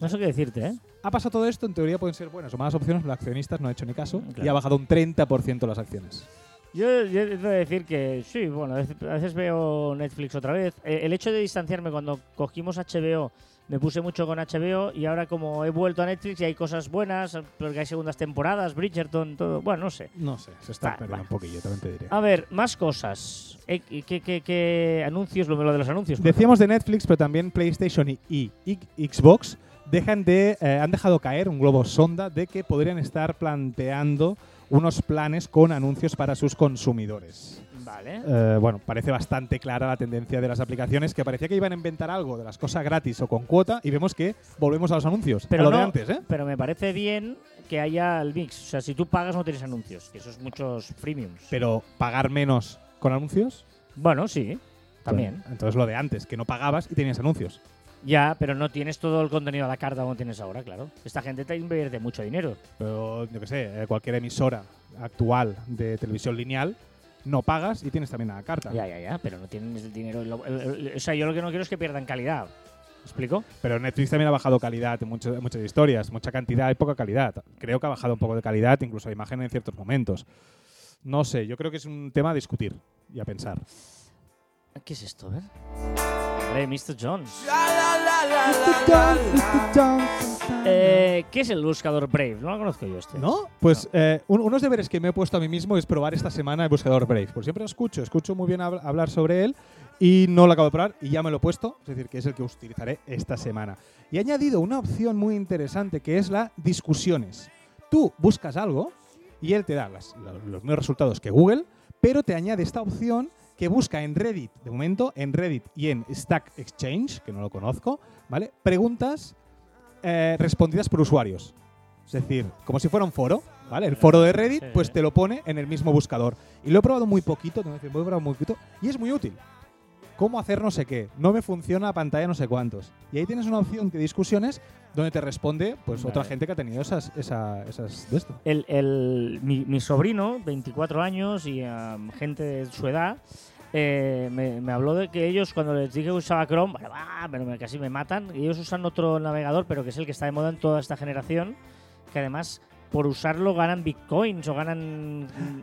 No sé qué decirte, ¿eh? Ha pasado todo esto, en teoría pueden ser buenas o malas opciones, los accionistas no han hecho ni caso y Claro. ha bajado un 30% las acciones. Yo, yo he de decir que sí, bueno, a veces, a veces veo Netflix otra vez. Eh, el hecho de distanciarme cuando cogimos HBO, me puse mucho con HBO y ahora como he vuelto a Netflix y hay cosas buenas, porque hay segundas temporadas, Bridgerton, todo. Bueno, no sé. No sé, se está perdiendo va. un poquillo, también te diré. A ver, más cosas. Eh, ¿Qué, qué, qué anuncios? Lo, de los anuncios. Decíamos de Netflix, pero también PlayStation y, y- y Xbox dejan de, eh, han dejado caer un globo sonda de que podrían estar planteando unos planes con anuncios para sus consumidores. Vale. Eh, bueno, parece bastante clara la tendencia de las aplicaciones que parecía que iban a inventar algo de las cosas gratis o con cuota y vemos que volvemos a los anuncios. Pero a lo de antes, ¿eh? Pero me parece bien que haya el mix. O sea, si tú pagas no tienes anuncios, que eso es muchos freemiums. Pero pagar menos con anuncios. bueno, sí, también. Bueno, entonces lo de antes, que no pagabas y tenías anuncios. Ya, pero no tienes todo el contenido a la carta como tienes ahora, claro. Esta gente te invierte mucho dinero. Pero, yo qué sé, eh, cualquier emisora actual de televisión lineal, no pagas y tienes también a la carta. Ya, ya, ya, pero no tienes el dinero. lo- el- el- o sea, yo lo que no quiero es que pierdan calidad. ¿Me explico? Pero Netflix también ha bajado calidad en mucho- muchas historias, mucha cantidad y poca calidad. Creo que ha bajado un poco de calidad, incluso de imagen en ciertos momentos. No sé, yo creo que es un tema a discutir y a pensar. ¿Qué es esto? A ver. Hombre, Mr. Jones. Eh, ¿Qué es el buscador Brave? No lo conozco yo este. ¿No? Pues eh, un- unos deberes que me he puesto a mí mismo es probar esta semana el buscador Brave. Por siempre lo escucho, escucho muy bien habl- hablar sobre él y no lo acabo de probar y ya me lo he puesto, es decir, que es el que utilizaré esta semana. Y he añadido una opción muy interesante que es la discusiones. Tú buscas algo y él te da las- lo- los mismos resultados que Google, pero te añade esta opción que busca en Reddit, de momento, en Reddit y en Stack Exchange, que no lo conozco, ¿vale? Preguntas eh, respondidas por usuarios. Es decir, como si fuera un foro, ¿vale? El foro de Reddit, pues te lo pone en el mismo buscador. Y lo he probado muy poquito, tengo que decir, lo he probado muy poquito, y es muy útil. ¿Cómo hacer no sé qué? No me funciona la pantalla no sé cuántos. Y ahí tienes una opción de discusiones donde te responde pues otra gente que ha tenido esas, esa- esas de esto. El, el- mi, mi sobrino, 24 años y gente de su edad, eh, me, me habló de que ellos, cuando les dije que usaba Chrome, bueno, bah, pero me- casi me matan. y Ellos usan otro navegador, pero que es el que está de moda en toda esta generación, que además por usarlo ganan bitcoins o ganan mm,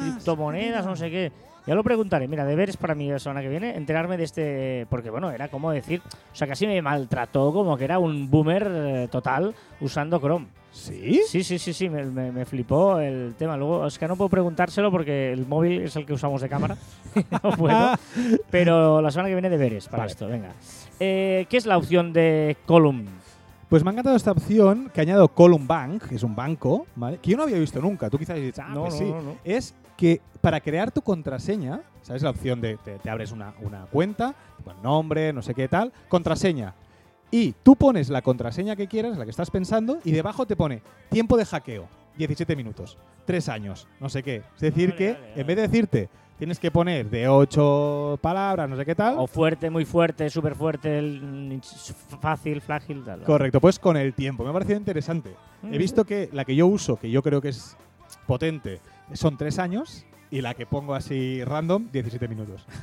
criptomonedas, no sé qué. Ya lo preguntaré. Mira, deberes para mí la semana que viene, enterarme de este. Porque, bueno, era como decir. O sea, casi me maltrató como que era un boomer eh, total usando Chrome. ¿Sí? Sí, sí, sí, sí, me, me- me flipó el tema. Luego, es que no puedo preguntárselo porque el móvil es el que usamos de cámara. no puedo. Pero la semana que viene deberes para Vale. esto, venga. Eh, ¿Qué es la opción de column? Pues me ha encantado esta opción que ha añadido Column Bank, que es un banco, ¿vale? Que yo no había visto nunca. Tú quizás dices, ah, no, pues no, sí. no, es que para crear tu contraseña, ¿sabes? La opción de te, te abres una, una cuenta, con nombre, no sé qué tal, contraseña. Y tú pones la contraseña que quieras, la que estás pensando, y debajo te pone tiempo de hackeo, 17 minutos, 3 años, no sé qué. Es decir, que en vez de decirte tienes que poner de 8 palabras, no sé qué tal, O fuerte, muy fuerte, súper fuerte, el- mm, fácil, frágil, tal. correcto, pues con el tiempo. Me ha parecido interesante. He visto que la que yo uso, que yo creo que es potente, son 3 años, y la que pongo así random, 17 minutos.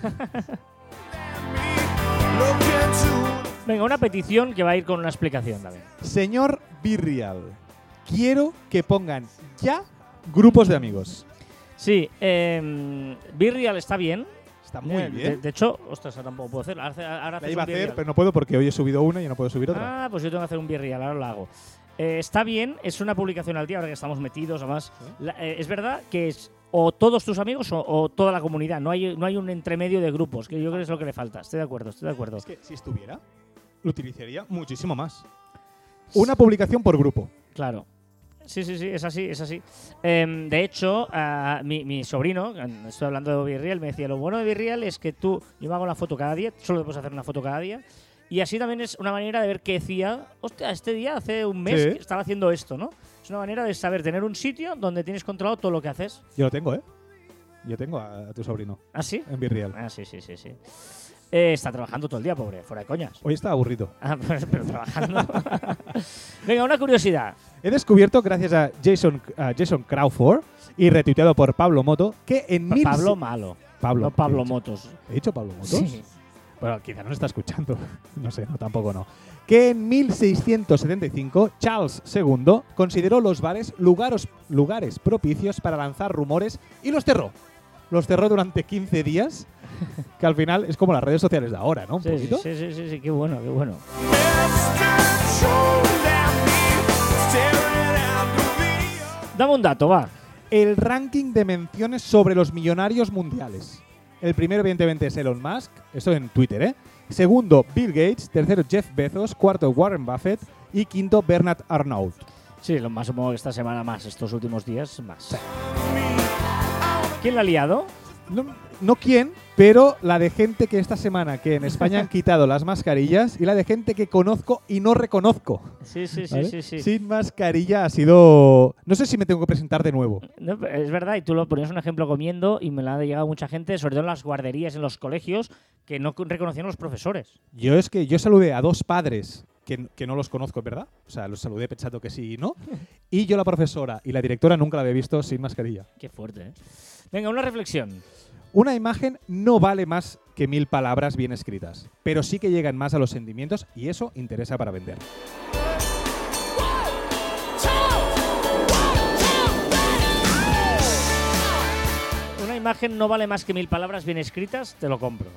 Venga, una petición que va a ir con una explicación también. Señor Virreal, quiero que pongan ya grupos de amigos. Sí, eh, Virreal está bien. Está muy Eh, bien. De, de hecho, ostras, tampoco puedo hacerlo. Ahora, ahora la iba a hacer, pero no puedo porque hoy he subido una y no puedo subir otra. Ah, pues yo tengo que hacer un Virreal, ahora lo hago. Eh, está bien, es una publicación al día, ahora que estamos metidos, además. Sí. La- eh, es verdad que es o todos tus amigos o, o toda la comunidad. No hay, no hay un entremedio de grupos, que yo creo que es lo que le falta. Estoy de acuerdo, estoy de acuerdo. Es que si estuviera, lo utilizaría muchísimo más. Una publicación por grupo. Claro. Sí, sí, sí, es así, es así. Em, de hecho, ah, mi, mi sobrino, estoy hablando de Virreal, me decía, lo bueno de Virreal es que tú, yo me hago una foto cada día, solo te puedes hacer una foto cada día, y así también es una manera de ver qué decía, hostia, este día, hace un mes, Sí. que estaba haciendo esto, ¿no? Es una manera de saber tener un sitio donde tienes controlado todo lo que haces. Yo lo tengo, ¿eh? Yo tengo a, a tu sobrino ¿Ah, sí? en Virreal. Ah, sí, sí, sí, sí. Eh, está trabajando todo el día, pobre, fuera de coñas. Hoy está aburrido. Ah, pero, pero trabajando. Venga, una curiosidad. He descubierto, gracias a Jason, a Jason Crawford y retuiteado por Pablo Moto, que en Pa- mil Pablo Malo, Pablo, no Pablo. Motos. ¿He dicho Pablo Motos? Sí. Bueno, quizá no está escuchando. No sé, no, tampoco no. Que en 1675 Charles II consideró los bares lugares, lugares propicios para lanzar rumores y los cerró. Los cerró durante 15 días, que al final es como las redes sociales de ahora, ¿no? Un Sí, sí, poquito. sí, sí, sí, sí, qué bueno, qué bueno. Dame un dato, va. El ranking de menciones sobre los millonarios mundiales. El primero, evidentemente, es Elon Musk, esto en Twitter, ¿eh? Segundo, Bill Gates. Tercero, Jeff Bezos. Cuarto, Warren Buffett. Y quinto, Bernard Arnault. Sí, lo más supongo que esta semana más, estos últimos días más. ¿Quién la ha liado? No, no quién, pero la de gente que esta semana que en España han quitado las mascarillas y la de gente que conozco y no reconozco. Sí, sí, sí, ¿vale? sí, sí. Sin mascarilla ha sido... No sé si me tengo que presentar de nuevo. No, es verdad, y tú lo ponías un ejemplo comiendo y me la ha llegado mucha gente, sobre todo en las guarderías, en los colegios, que no con- reconocían a los profesores. Yo es que yo saludé a dos padres que, que no los conozco, ¿verdad? O sea, los saludé pensando que sí y no. Y yo la profesora y la directora nunca la había visto sin mascarilla. Qué fuerte, ¿eh? Venga, una reflexión. Una imagen no vale más que mil palabras bien escritas, pero sí que llegan más a los sentimientos y eso interesa para vender. Una imagen no vale más que mil palabras bien escritas, te lo compro.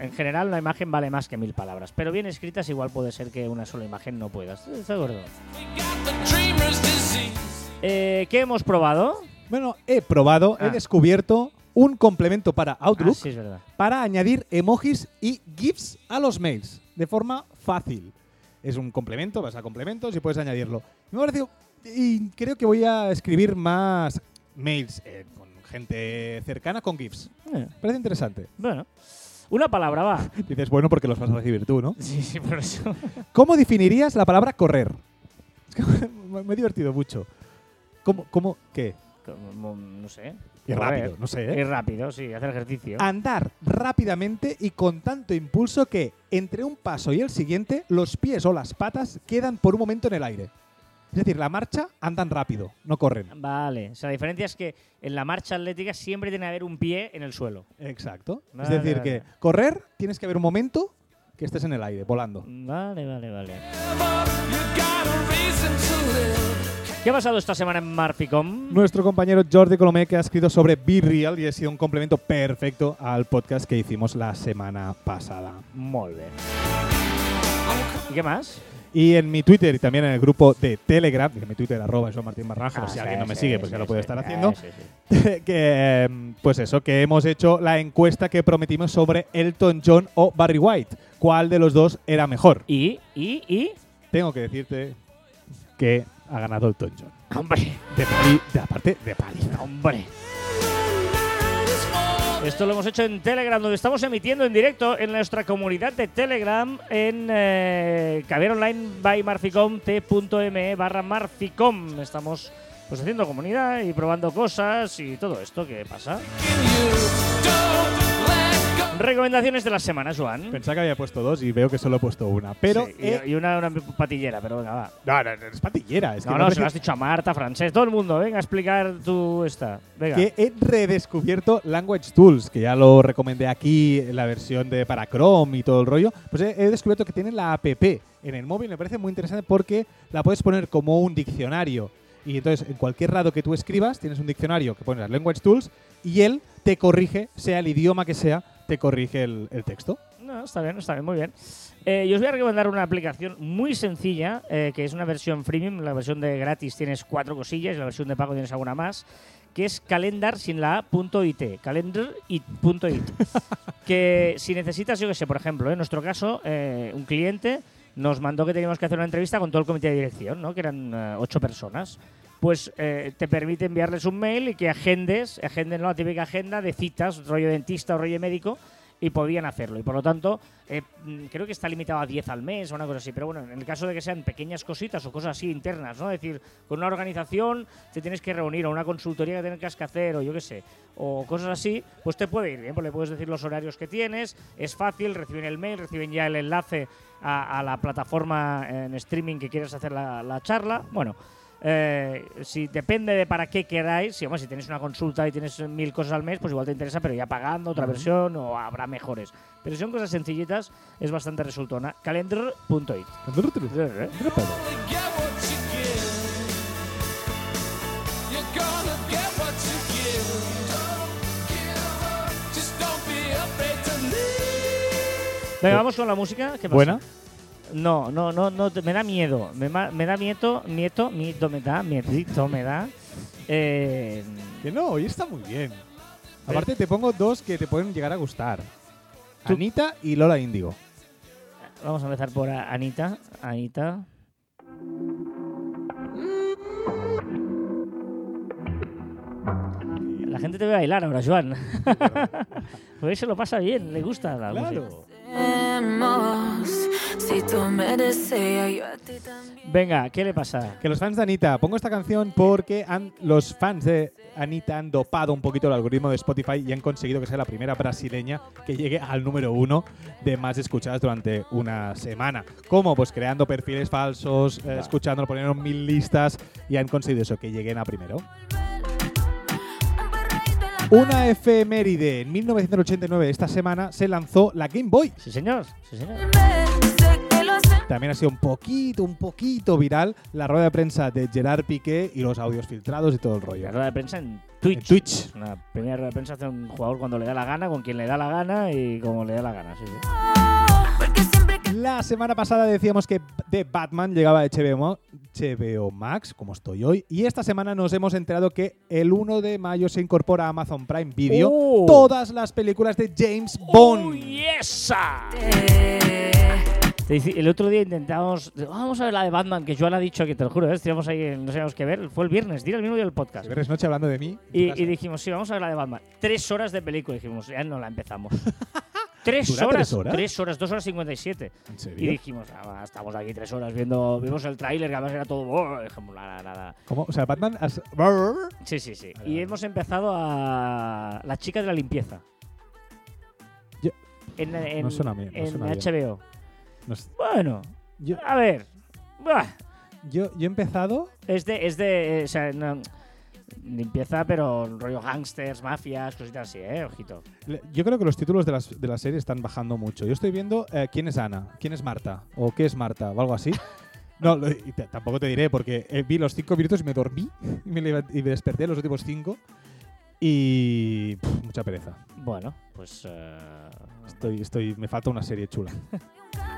En general, una imagen vale más que mil palabras, pero bien escritas igual puede ser que una sola imagen no puedas. ¿Estás de acuerdo? Eh, ¿Qué hemos probado? Bueno, he probado, Ah. he descubierto un complemento para Ah, Outlook sí, es verdad. para añadir emojis y GIFs a los mails de forma fácil. Es un complemento, vas a complementos y puedes añadirlo. Me ha parecido, y creo que voy a escribir más mails eh, con gente cercana con GIFs. Eh, Parece interesante. bueno, una palabra va. Dices, bueno, porque los vas a recibir tú, ¿no? Sí, sí, por eso. ¿Cómo definirías la palabra correr? Es que me he divertido mucho. ¿Cómo, cómo, qué? No sé. Y rápido, no sé, ¿eh? Y rápido, sí, hacer ejercicio. Andar rápidamente y con tanto impulso que entre un paso y el siguiente los pies o las patas quedan por un momento en el aire. Es decir, la marcha andan rápido, no corren. Vale, o sea, la diferencia es que en la marcha atlética siempre tiene que haber un pie en el suelo. Exacto. Vale, es decir, vale. que correr tienes que haber un momento que estés en el aire, volando. Vale, vale, vale. ¿Qué ha pasado esta semana en Marficom? Nuestro compañero Jordi Colomé que ha escrito sobre Be Real y ha sido un complemento perfecto al podcast que hicimos la semana pasada. Bé. ¿Y qué más? Y en mi Twitter y también en el grupo de Telegram, que mi Twitter arroba Joan Martín Barranjo, Ah, si sí, alguien no me sí, sigue, pues sí, ya lo puede estar Ah, haciendo. que em, pues eso, que hemos hecho la encuesta que prometimos sobre Elton John o Barry White. ¿Cuál de los dos era mejor? ¿Y? ¿Y? ¿Y? Tengo que decirte que ha ganado Elton John. Hombre, De pali, de aparte de paliza. hombre. Esto lo hemos hecho en Telegram, donde estamos emitiendo en directo en nuestra comunidad de Telegram en eh, Online by Marficom, t.me barra Marficom. Estamos pues haciendo comunidad y probando cosas y todo esto que pasa. Recomendaciones de la semana, Joan. Pensaba que había puesto dos y veo que solo he puesto una. Pero. Sí, y- una, una patillera, pero venga, va. no, no, no, es patillera. Es que no, no, se lo has dicho a Marta, Francés, todo el mundo. Venga a explicar tú esta. Venga. que he redescubierto Language Tools, que ya lo recomendé aquí en la versión de para Chrome y todo el rollo. Pues he, he descubierto que tiene la app en el móvil. Me parece muy interesante porque la puedes poner como un diccionario. Y entonces, en cualquier lado que tú escribas, tienes un diccionario que pones las Language Tools y él te corrige, sea el idioma que sea, te corrige el, el texto. No, está bien, está bien, muy bien. Eh, yo os voy a recomendar una aplicación muy sencilla, eh, que es una versión freemium. La versión de gratis tienes cuatro cosillas, la versión de pago tienes alguna más, que es calendar sin la A, punto .it. Calendar y punto .it. que si necesitas, yo que sé, por ejemplo, en nuestro caso, eh, un cliente nos mandó que teníamos que hacer una entrevista con todo el comité de dirección, ¿no? que eran eh, ocho personas. Pues eh, te permite enviarles un mail y que agendes, agenden la típica agenda de citas, rollo dentista o rollo médico, y podían hacerlo. Y por lo tanto, eh, mm, creo que está limitado a 10 al mes o una cosa así. Pero bueno, en el caso de que sean pequeñas cositas o cosas así internas, ¿no? Es decir, con una organización te tienes que reunir o una consultoría que tienes que hacer o yo qué sé, o cosas así, pues te puede ir bien. Pues le puedes decir los horarios que tienes, es fácil, reciben el mail, reciben ya el enlace a, la plataforma en streaming que quieres hacer la charla. Bueno. Eh, si depende de para qué queráis, si, hombre, si tenéis una consulta y tienes mil cosas al mes, pues igual te interesa, pero ya pagando otra versión o habrá mejores. Pero si son cosas sencillitas, es bastante resultona. Calendar.it. Venga, vamos con la música. ¿Qué pasa? Buena. No, no, no, no, me da miedo. Me, da miedo, miedo, miedo me da, miedito me da. Eh, Que no, hoy está muy bien. Aparte, te pongo dos que te pueden llegar a gustar: Tú- Anita y Lola Índigo. vamos a empezar por Anita. Anita. La gente te ve bailar ahora, Joan. pues se lo pasa bien, le gusta la. Claro. Si tú me deseas, yo a ti también. Venga, ¿qué le pasa? Que los fans de Anita, pongo esta canción porque han- los fans de Anita han dopado un poquito el algoritmo de Spotify y han conseguido que sea la primera brasileña que llegue al número uno de más escuchadas durante una semana. ¿Cómo? Pues creando perfiles falsos, eh, escuchándolo, poniendo en mil listas y han conseguido eso, que lleguen a primero. Una efeméride. En 1989, esta semana, se lanzó la Game Boy. Sí, señor. Sí, señor. También ha sido un poquito, un poquito viral la rueda de prensa de Gerard Piqué y los audios filtrados y todo el rollo. La rueda de prensa en Twitch. En Twitch. Una primera rueda de prensa hace un jugador cuando le da la gana, con quien le da la gana y como le da la gana. Sí, La semana pasada decíamos que The Batman llegaba a HBO, HBO Max, como estoy hoy, y esta semana nos hemos enterado que el 1 de mayo se incorpora a Amazon Prime Video Oh. todas las películas de James Bond. ¡Oh, yesa! El otro día intentábamos. Vamos a ver la de Batman, que Joan ha dicho que te lo juro, ¿eh? estábamos ahí, no sabíamos qué ver. Fue el viernes, día el mismo día del podcast. Ves noche hablando de mí. y dijimos, sí, vamos a ver la de Batman. Tres horas de película. Dijimos, ya no la empezamos. ¿Tres ¿Dura horas? tres horas? Tres horas, dos horas cincuenta y siete. ¿En Y dijimos, ah, estamos aquí tres horas viendo. Vimos el tráiler, que además era todo. "Oh", dijimos, nada, nada. ¿Cómo? O sea, Batman. has- Sí, sí, sí. Y hemos empezado a. La chica de la limpieza. Yo- En, en, No suena bien, no en suena. HBO. no. Bueno, Yo, a ver. Yo, yo he empezado. Es de. Es de eh, o sea, no- limpieza, pero rollo gangsters, mafias, cositas así, ¿eh? Ojito. Yo creo que los títulos de las, de la serie están bajando mucho. Yo estoy viendo eh, quién es Ana, quién es Marta, o qué es Marta, o algo así. No, lo- y tampoco te diré, porque eh, vi los cinco minutos y me dormí y me, y me desperté los últimos cinco. Y. pff, mucha pereza. Bueno, pues. eh, Estoy, estoy, me falta una serie chula.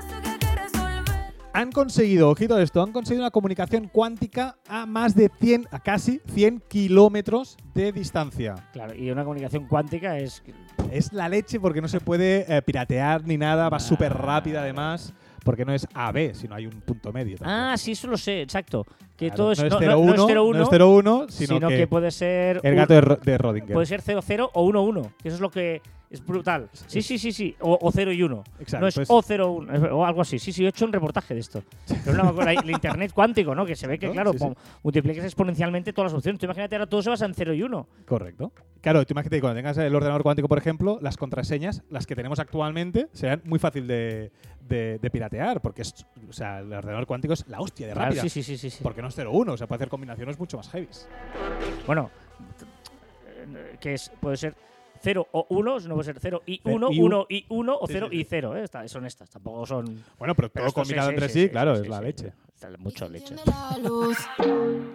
Han conseguido, ojito a esto, han conseguido una comunicación cuántica a más de 100, a casi 100 kilómetros de distancia. claro, y una comunicación cuántica es. Es la leche porque no se puede eh, piratear ni nada, va Ah. súper rápida además, porque no es AB, sino hay un punto medio. también. Ah, sí, eso lo sé, exacto. Que Claro, todo es. no es no- 0, no- no 1, es 0-1, no es 0-1, sino, sino, que, puede ser. el gato de, de Rodinger. Puede ser 0-0 o 1-1. Que eso es lo que es brutal. Sí, sí, sí, sí. O, o 0 y 1. Exacto, No es pues- o 0-1 es- o algo así. Sí, sí, he hecho un reportaje de esto. Pero no acuerdo. El internet cuántico, ¿no? Que se ve que, ¿No? claro, Sí, multiplicas exponencialmente todas las opciones. Tú imagínate ahora todo se basa en 0 y 1. Correcto. Claro, tú imagínate que cuando tengas el ordenador cuántico, por ejemplo, las contraseñas, las que tenemos actualmente, serán muy fácil de, de- de piratear, porque es, o sea, el ordenador cuántico es la hostia de Claro, rápida. sí, sí, sí, sí, sí. Porque no es 0-1, o sea, puede hacer combinaciones mucho más heavy. Bueno, eh, que es, puede ser 0 o 1, no puede ser 0 y Cero 1, y 1 y 1 o Sí, 0 sí, sí. y 0. ¿eh? Está- son estas, tampoco son. Bueno, pero pero todo esto combinado sí, entre sí, claro, sí, es la sí. leche. Está mucho leche. luz.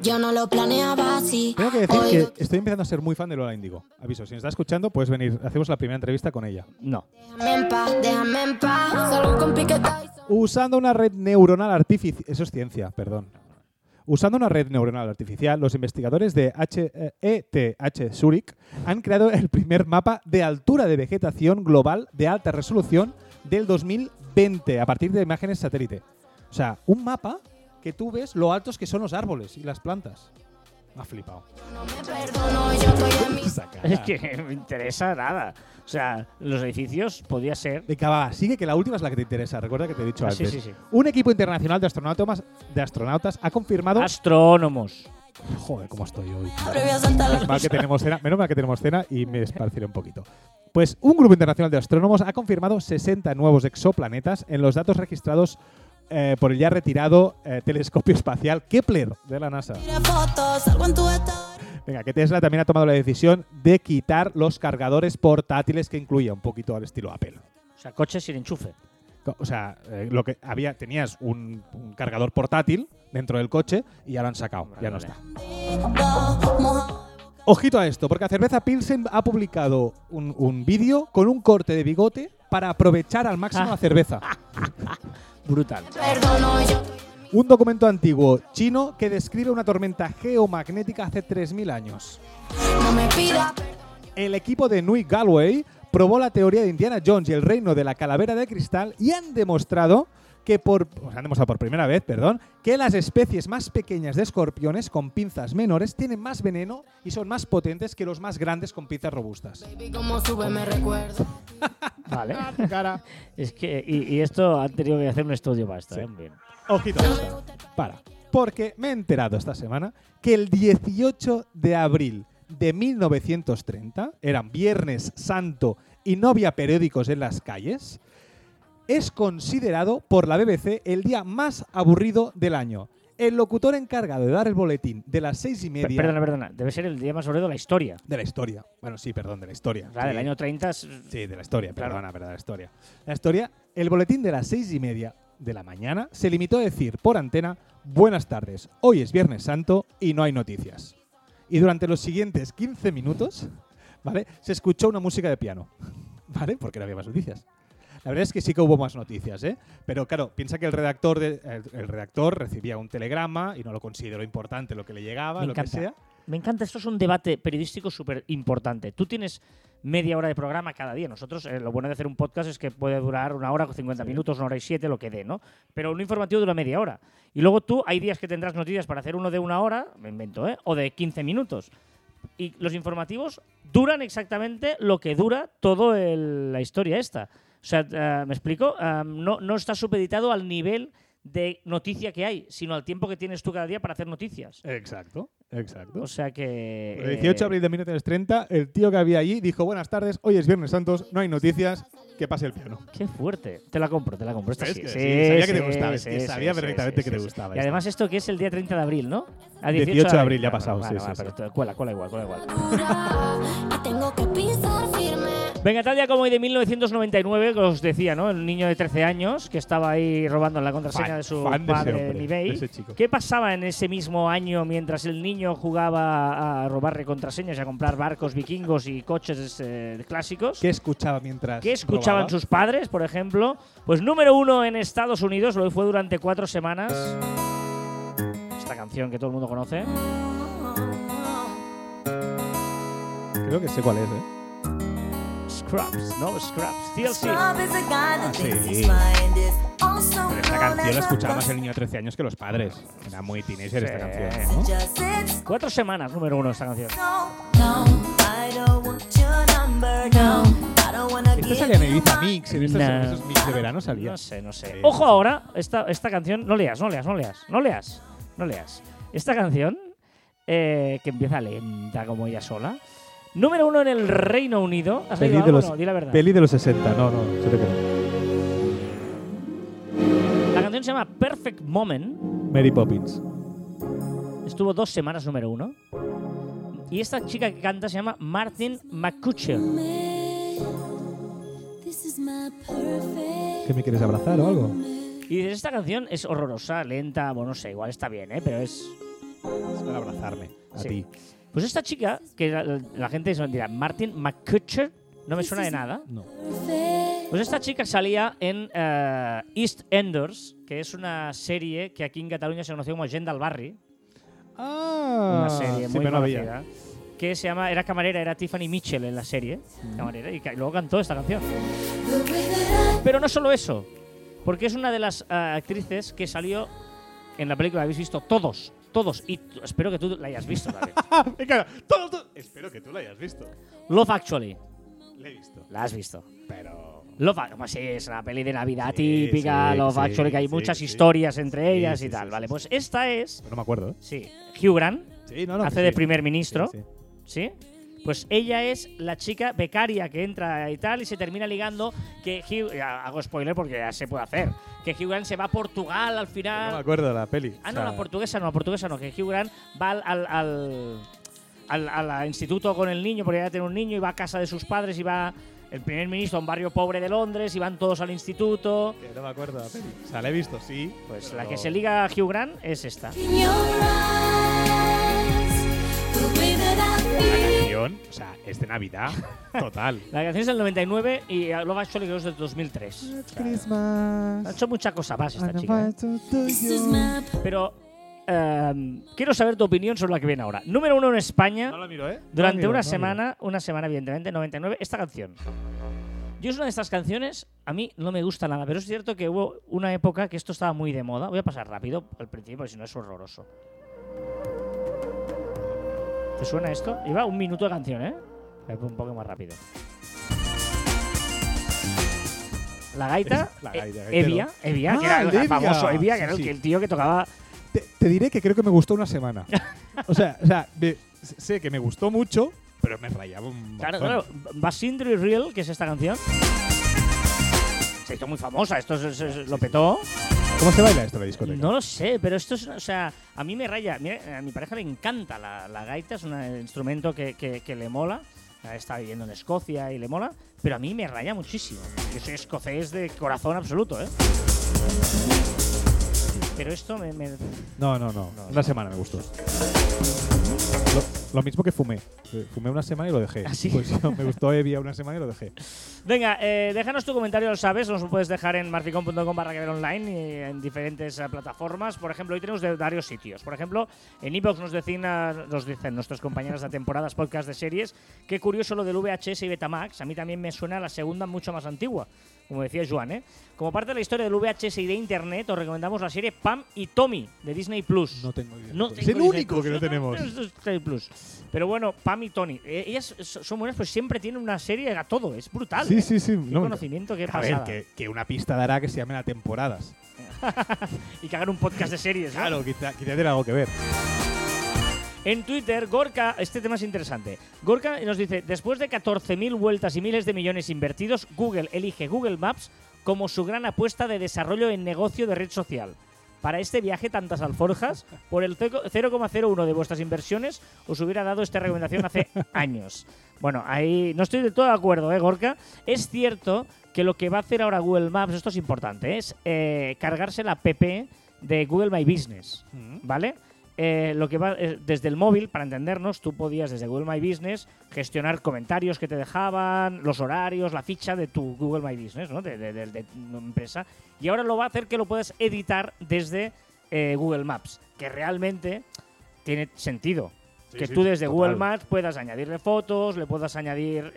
Yo no lo planeaba así. Tengo que decir que estoy empezando a ser muy fan de Lola Indigo. Aviso, si nos está escuchando, puedes venir. Hacemos la primera entrevista con ella. No. Déjame en paz, déjame en paz. Salgo con piqueta y so- Usando una red neuronal artificial. Eso es ciencia, perdón. Usando una red neuronal artificial, los investigadores de ETH Zurich han creado el primer mapa de altura de vegetación global de alta resolución del 2020 a partir de imágenes satélite. O sea, un mapa que tú ves lo altos que son los árboles y las plantas. Me ha flipado. no me perdono, yo estoy en mi Esa cara. Es que me interesa nada. O sea, los edificios podía ser. Venga, va, sigue que la última es la que te interesa. Recuerda que te he dicho Ah, sí, antes. sí, sí. Un equipo internacional de astronautas, de astronautas ha confirmado. Astrónomos. Joder, cómo estoy hoy. Menos mal que tenemos cena, menos mal que tenemos cena y me esparciré un poquito. Pues un grupo internacional de astrónomos ha confirmado 60 nuevos exoplanetas en los datos registrados eh, por el ya retirado eh, telescopio espacial Kepler de la NASA. Venga, que Tesla también ha tomado la decisión de quitar los cargadores portátiles que incluía un poquito al estilo Apple. O sea, coches sin enchufe. O sea, eh, lo que había, tenías un, un cargador portátil dentro del coche y ya lo han sacado, ya no Vale, está. Ojito a esto, porque Cerveza Pilsen ha publicado un, un vídeo con un corte de bigote para aprovechar al máximo la cerveza. Brutal. Un documento antiguo chino que describe una tormenta geomagnética hace 3.000 años. El equipo de Nui Galway probó la teoría de Indiana Jones y el reino de la calavera de cristal y han demostrado que por, o sea, han demostrado por primera vez, perdón, que las especies más pequeñas de escorpiones con pinzas menores tienen más veneno y son más potentes que los más grandes con pinzas robustas. Baby, como sube me recuerda. Vale. Ah, cara. es que, y, y esto han tenido que hacer un estudio para esto. Sí. ¿eh? Bien. Ojito. Para. Porque me he enterado esta semana que el 18 de abril de 1930, eran Viernes Santo y no había periódicos en las calles, es considerado por la BBC el día más aburrido del año. El locutor encargado de dar el boletín de las seis y media Perdona, perdona. Debe ser el día más aburrido de la historia. de la historia. Bueno, sí, perdón, de la historia. O sea, Sí. del año 30 es- Sí, de la historia, Claro. perdona, pero de la historia. La historia, el boletín de las seis y media de la mañana se limitó a decir por antena, buenas tardes, hoy es Viernes Santo y no hay noticias. Y durante los siguientes 15 minutos, ¿vale? Se escuchó una música de piano, ¿vale? Porque no había más noticias. La verdad es que sí que hubo más noticias, ¿eh? Pero claro, piensa que el redactor, de- el, el redactor recibía un telegrama y no lo consideró importante lo que le llegaba, Me lo que encanta. sea. Me encanta, esto es un debate periodístico súper importante. Tú tienes media hora de programa cada día. Nosotros, eh, lo bueno de hacer un podcast es que puede durar una hora, 50 minutos, una hora y siete, lo que dé, ¿no? Pero un informativo dura media hora. Y luego tú, hay días que tendrás noticias para hacer uno de una hora, me invento, ¿eh? O de 15 minutos. Y los informativos duran exactamente lo que dura toda la historia esta. O sea, eh, ¿me explico? Eh, no, no está supeditado al nivel de noticia que hay, sino al tiempo que tienes tú cada día para hacer noticias. Exacto, exacto. O sea que. El 18 de eh, abril de 1930, el tío que había allí dijo, buenas tardes, hoy es Viernes Santos, no hay noticias, que pase el piano. Qué fuerte. Te la compro, te la compro. Esta ¿Ves sí, que sí, sí? Sabía que te sí, gustaba, sí, sí, sabía sí, perfectamente sí, que te sí. gustaba Y además esto que es el día 30 de abril, ¿no? A 18 de abril ya ha Bueno, pasado, vale, sí, vale, sí, pero sí. te- cuela, cuela igual, cuela igual. Venga, tal día como hoy de 1999, que os decía, ¿no? El niño de 13 años que estaba ahí robando la contraseña Fan- de su de padre hombre, en eBay. de. ¿Qué pasaba en ese mismo año mientras el niño jugaba a robarle contraseñas y a comprar barcos vikingos y coches eh, clásicos? ¿Qué escuchaba mientras ¿Qué escuchaban robaba? sus padres, por ejemplo? Pues número uno en Estados Unidos, lo fue durante cuatro semanas. Esta canción que todo el mundo conoce. Creo que sé cuál es, ¿eh? Scrubs, ¿no? Scrubs. TLC. Ah, sí. Pero esta canción la escuchaba más el niño de 13 años que los padres. Era muy teenager esta Sí. canción, ¿no? Cuatro semanas, número uno esta canción. Esta salía en Ibiza Mix, en estos, Nah. esos mix de verano salía. No sé, no sé. Ojo ahora, esta, esta canción. No leas, no leas, no leas, no leas, no leas. Esta canción, eh, que empieza lenta como ella sola. Número uno en el Reino Unido. ¿Has Peli de los- No, di la verdad. Peli de los 60, no, no, se te quedó. La canción se llama Perfect Moment. Mary Poppins. Estuvo dos semanas número uno. Y esta chica que canta se llama Martin McCutcheon. ¿Qué me quieres abrazar o algo? Y dices, esta canción es horrorosa, lenta, bueno, no sé, igual está bien, ¿eh? Pero es... Es para abrazarme, a Sí. ti. Pues esta chica, que la, la gente dirá, Martin McCutcheon, no me suena de nada. No. Pues esta chica salía en eh, East Enders, que es una serie que aquí en Cataluña se conoció como Gent del Barri, Ah, una serie sí, muy había. conocida, que se llama, era camarera, era Tiffany Mitchell en la serie, camarera, y, luego cantó esta canción. Pero no solo eso, porque es una de las eh, actrices que salió en la película, habéis visto todos, todos, y espero que tú la hayas visto también. Ah, venga, todo, todo. Espero que tú lo hayas visto. Love Actually, Lo he visto. la has visto. Pero. Love Ac- pues sí, es una peli de Navidad Sí, típica, sí, Love sí, Actually, que hay sí, muchas sí. historias entre Sí, ellas sí, y tal, sí, ¿vale? sí, Pues esta es, no me acuerdo, ¿eh? sí, Hugh Grant, Sí, no, no. hace de primer ministro, Sí, sí. ¿sí? Pues ella es la chica becaria que entra y tal y se termina ligando que Hugh, ya hago spoiler porque ya se puede hacer, que Hugh Grant se va a Portugal al No me final. acuerdo de la peli. Ah, O no, sea, la portuguesa no, la portuguesa no, que Hugh Grant va al, al, al, al- al- al instituto con el niño, porque ya tiene un niño, y va a casa de sus padres, y va el primer ministro a un barrio pobre de Londres, y van todos al instituto. que no me acuerdo de la peli. O sea, la he visto, sí. Pues la que no- se liga a Hugh Grant es esta. La canción, o sea, es de Navidad. Total. La canción es del 99 y Love Actually es del 2003. Ha hecho mucha cosa más esta chica. ¿eh? Pero em, quiero saber tu opinión sobre la que viene ahora. Número uno en España. No la miro, ¿eh? No la Durante miro, una no la miro. semana, una semana evidentemente, 99, esta canción. Yo es una de estas canciones, a mí no me gusta nada, pero es cierto que hubo una época que esto estaba muy de moda. Voy a pasar rápido al principio, porque si no es horroroso. ¿Te suena esto? Lleva un minuto de canción, ¿eh? Un poco más rápido. La gaita, La eh, gaita. Evia, Evia, que Ah, era el Evia. famoso Evia, que era el, Sí, que- sí. el tío que tocaba Te, te diré que creo que me gustó una semana. o sea, o sea me- sé que me gustó mucho, pero me rayaba un Claro, claro. Basindri Real, que es esta canción. Se hizo muy famosa, esto se- se- lo petó. ¿Cómo se baila esto en la discoteca? No lo sé, pero esto es, o sea, a mí me raya. Mira, a mi pareja le encanta la, la gaita, es un instrumento que, que- que le mola. Está viviendo en Escocia y le mola, pero a mí me raya muchísimo. Yo soy escocés de corazón absoluto, ¿eh? Pero esto me, me- No, no, no. No, Una no. semana me gustó. Lo, lo mismo que fumé. Eh, Fumé una semana y lo dejé. ¿Ah? Pues me gustó Evia una semana y lo dejé. Venga, eh, déjanos tu comentario, lo sabes, nos lo puedes dejar en marficom.com barra que ver online y en diferentes eh, plataformas. Por ejemplo, hoy tenemos de varios sitios. Por ejemplo, en iVoox nos, nos dicen nuestros compañeros de temporadas, podcast de series, qué curioso lo del VHS y Betamax. A mí también me suena la segunda mucho más antigua, como decía Joan. ¿eh? Como parte de la historia del VHS y de Internet, os recomendamos la serie Pam y Tommy de Disney Plus. No tengo idea. No es el único Plus. que no tenemos. Es Plus. Pero bueno, Pam y Tony. eh, ellas so- son buenas, pues siempre tienen una serie a todo. Es brutal. Sí, ¿eh? sí, sí. Qué no, conocimiento, qué a ver, que, que una pista dará que se llamen a temporadas. Y que hagan un podcast de series. ¿no? Claro, quizá, quizá tiene algo que ver. En Twitter, Gorka, este tema es interesante. Gorka nos dice, después de 14.000 vueltas y miles de millones invertidos, Google elige Google Maps como su gran apuesta de desarrollo en negocio de red social. Para este viaje, tantas alforjas, por el ceco- 0,01 de vuestras inversiones, os hubiera dado esta recomendación hace años. Bueno, ahí no estoy del todo de acuerdo, ¿eh, Gorka? Es cierto que lo que va a hacer ahora Google Maps, esto es importante, es eh, cargarse la app de Google My Business. ¿vale? Eh, lo que va eh, desde el móvil, para entendernos, tú podías desde Google My Business gestionar comentarios que te dejaban, los horarios, la ficha de tu Google My Business, ¿no? De, de- de- de tu empresa. Y ahora lo va a hacer que lo puedas editar desde eh, Google Maps, que realmente tiene sentido. Sí, que sí, tú desde total. Google Maps puedas añadirle fotos, le puedas añadir,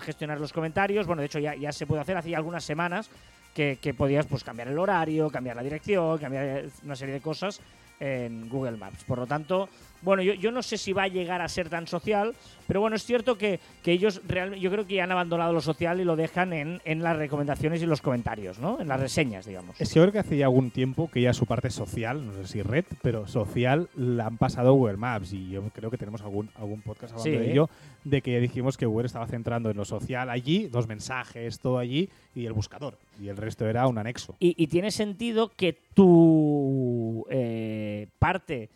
gestionar los comentarios. Bueno, de hecho ya, ya se puede hacer hace algunas semanas que, que podías pues, cambiar el horario, cambiar la dirección, cambiar una serie de cosas en Google Maps. Por lo tanto, bueno, yo, yo no sé si va a llegar a ser tan social, pero bueno, es cierto que, que ellos realmente, yo creo que ya han abandonado lo social y lo dejan en, en las recomendaciones y los comentarios, ¿no? En las reseñas, digamos. Es que yo creo que hace ya algún tiempo que ya su parte social, no sé si red, pero social la han pasado Google Maps y yo creo que tenemos algún, algún podcast hablando Sí. de ello, de que dijimos que Google estaba centrando en lo social allí, dos mensajes, todo allí y el buscador y el resto era un anexo. Y, y tiene sentido que tu eh, parte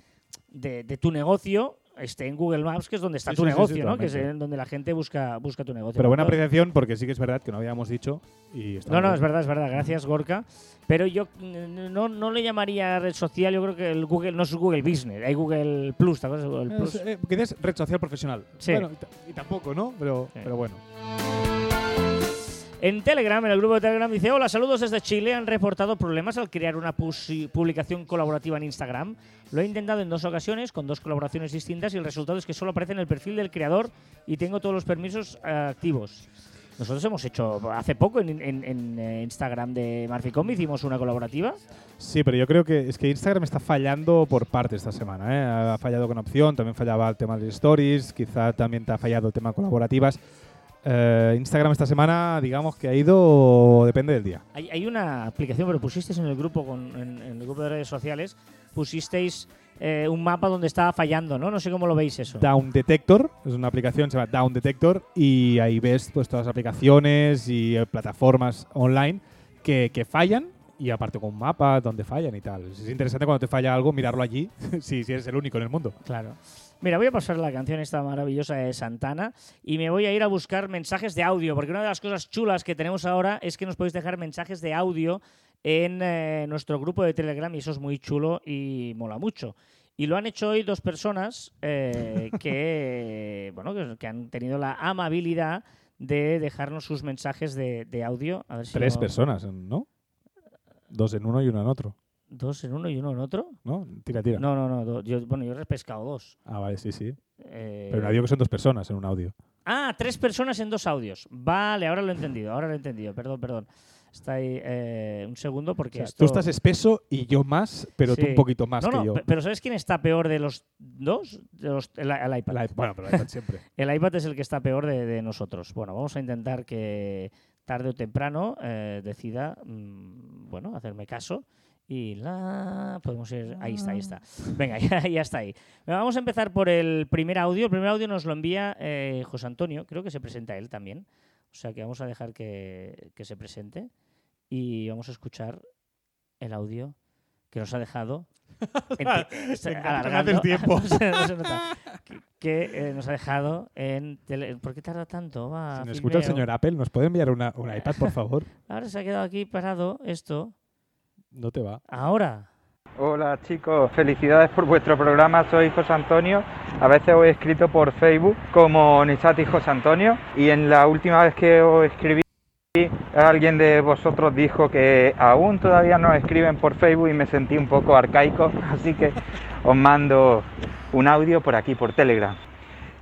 de, de tu negocio esté en Google Maps, que es donde está Sí, tu sí, sí, sí, negocio, ¿no? Que es donde la gente busca, busca tu negocio. Pero buena apreciación porque sí que es verdad que no habíamos dicho y No, no, bien. es verdad, es verdad. Gracias, Gorka. Pero yo mm, no, no le llamaría red social. Yo creo que el Google no es Google Business. Hay Google Plus, ¿te acuerdas? Google Plus? Es, eh, porque es red social profesional. Sí. Bueno, y, y tampoco, ¿no? Pero, pero bueno. En Telegram, en el grupo de Telegram, dice: Hola, saludos desde Chile. Han reportado problemas al crear una publicación colaborativa en Instagram. Lo he intentado en dos ocasiones con dos colaboraciones distintas y el resultado es que solo aparece en el perfil del creador y tengo todos los permisos eh, activos. Nosotros hemos hecho hace poco en, en- en, eh, Instagram de Marficom hicimos una colaborativa. Sí, pero yo creo que es que Instagram está fallando por parte esta semana. ¿eh? Ha fallado con opción, también fallaba el tema de stories, quizá también te ha fallado el tema colaborativas. Eh, Instagram esta semana, digamos que ha ido, depende del día. Hay, hay una aplicación, pero pusisteis en el grupo con, en, en el grupo de redes sociales, pusisteis eh, un mapa donde estaba fallando, ¿no? No sé cómo lo veis eso. Down Detector, es una aplicación, se llama Down Detector, y ahí ves pues, todas las aplicaciones y eh, plataformas online que, que fallan, y aparte con un mapa donde fallan y tal. Es interesante cuando te falla algo, mirarlo allí, si, si eres el único en el mundo. Claro. Mira, voy a pasar la canción esta maravillosa de Santana y me voy a ir a buscar mensajes de audio, porque una de las cosas chulas que tenemos ahora es que nos podéis dejar mensajes de audio en eh, nuestro grupo de Telegram y eso es muy chulo y mola mucho. Y lo han hecho hoy dos personas eh, que, bueno, que, que han tenido la amabilidad de dejarnos sus mensajes de, de audio. A ver si Tres no- personas, ¿no? Dos en uno y uno en otro, ¿Dos en uno y uno en otro? ¿no? Tira, tira. No, no, no. yo, bueno, yo he repescado dos. Ah, vale, sí, sí. Eh, Pero no digo que son dos personas en un audio. Ah, tres personas en dos audios. Vale, ahora lo he entendido, ahora lo he entendido. Perdón, perdón. Está ahí eh, un segundo porque O sea, esto... Tú estás espeso y yo más, pero tú Sí. un poquito más no, que no, yo. pe- pero ¿sabes quién está peor de los dos? De los, el, el iPad. Bueno, pero el iPad siempre. El iPad es el que está peor de, de nosotros. Bueno, vamos a intentar que tarde o temprano eh, decida, mm, bueno, hacerme caso. Y la... Podemos ir... Ahí está, ahí está. Venga, ya, ya está ahí. Vamos a empezar por el primer audio. El primer audio nos lo envía eh, José Antonio. Creo que se presenta él también. O sea que vamos a dejar que, que se presente. Y vamos a escuchar el audio que nos ha dejado. en- tiempo. No se- no se nota. Que, que, eh, nos ha dejado en tele- ¿Por qué tarda tanto? Va, Si nos escucha el señor Apple, ¿nos puede enviar una, un iPad, por favor? Ahora se ha quedado aquí parado esto. No te va. Ahora. Hola chicos, felicidades por vuestro programa, soy José Antonio. A veces os he escrito por Facebook como Nisati José Antonio y en la última vez que os escribí alguien de vosotros dijo que aún todavía nos escriben por Facebook y me sentí un poco arcaico, así que os mando un audio por aquí, por Telegram.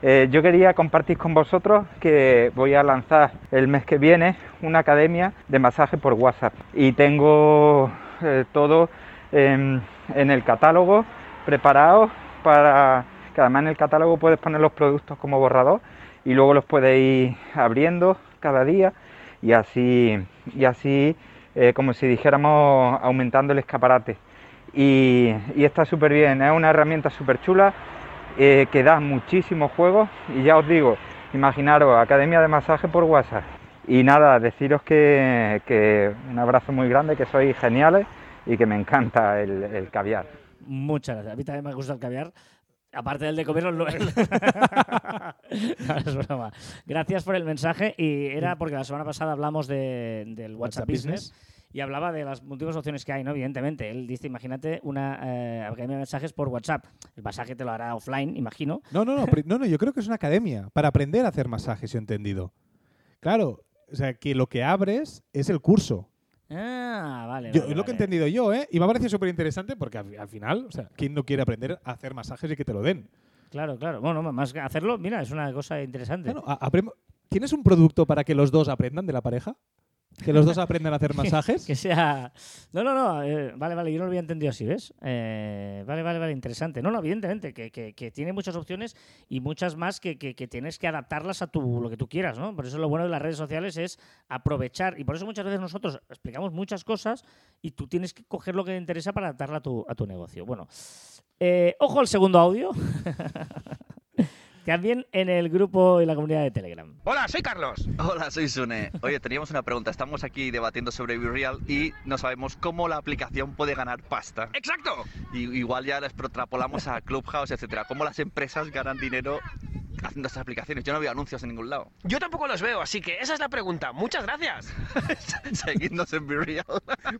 Eh, yo quería compartir con vosotros que voy a lanzar el mes que viene una academia de masaje por WhatsApp y tengo eh, todo en, el catálogo preparado para que además en el catálogo puedes poner los productos como borrador y luego los puedes ir abriendo cada día y así y así eh, como si dijéramos aumentando el escaparate. Y, y está súper bien es una herramienta súper chula eh, que da muchísimos juegos y ya os digo imaginaros academia de masaje por WhatsApp y nada deciros que, que un abrazo muy grande que sois geniales y que me encanta el, el caviar Muchas gracias. A mí también me gusta el caviar. Aparte del de comerlo. no, es broma. Gracias por el mensaje. Y era porque la semana pasada hablamos de- del WhatsApp, WhatsApp Business. Y hablaba de las múltiples opciones que hay, ¿no? Evidentemente. Él dice, imagínate una eh, academia de mensajes por WhatsApp. El masaje te lo hará offline, imagino. No, no, no, no, no, yo creo que es una academia para aprender a hacer masajes, yo he entendido. Claro, o sea, que lo que abres es el curso. Ah, vale. Yo- vale, es lo que he entendido yo, ¿eh? Y me ha parecido súper interesante porque al, al final, o sea, ¿quién no quiere aprender a hacer masajes y que te lo den? Claro, claro. Bueno, más que hacerlo, mira, es una cosa interesante. Claro, ¿Tienes un producto para que los dos aprendan de la pareja? ¿Que los dos aprendan a hacer masajes? Que sea. No, no, no. eh, vale, vale, yo no lo había entendido así, ¿ves? Eh, vale, vale, vale, interesante. No, no, evidentemente, que, que- que tiene muchas opciones y muchas más que, que- tienes que adaptarlas a tu, lo que tú quieras, ¿no? Por eso lo bueno de las redes sociales es aprovechar. Y por eso muchas veces nosotros explicamos muchas cosas y tú tienes que coger lo que te interesa para adaptarla a tu, a tu negocio. Bueno, eh, ojo al segundo audio. También en el grupo y la comunidad de Telegram. Hola, soy Carlos. Hola, soy Sune. Oye, teníamos una pregunta. Estamos aquí debatiendo sobre BeReal y no sabemos cómo la aplicación puede ganar pasta. Exacto. Y igual ya la extrapolamos a Clubhouse, etcétera. ¿Cómo las empresas ganan dinero haciendo estas aplicaciones? Yo no veo anuncios en ningún lado. Yo tampoco los veo, así que esa es la pregunta. Muchas gracias. Seguidnos en BeReal.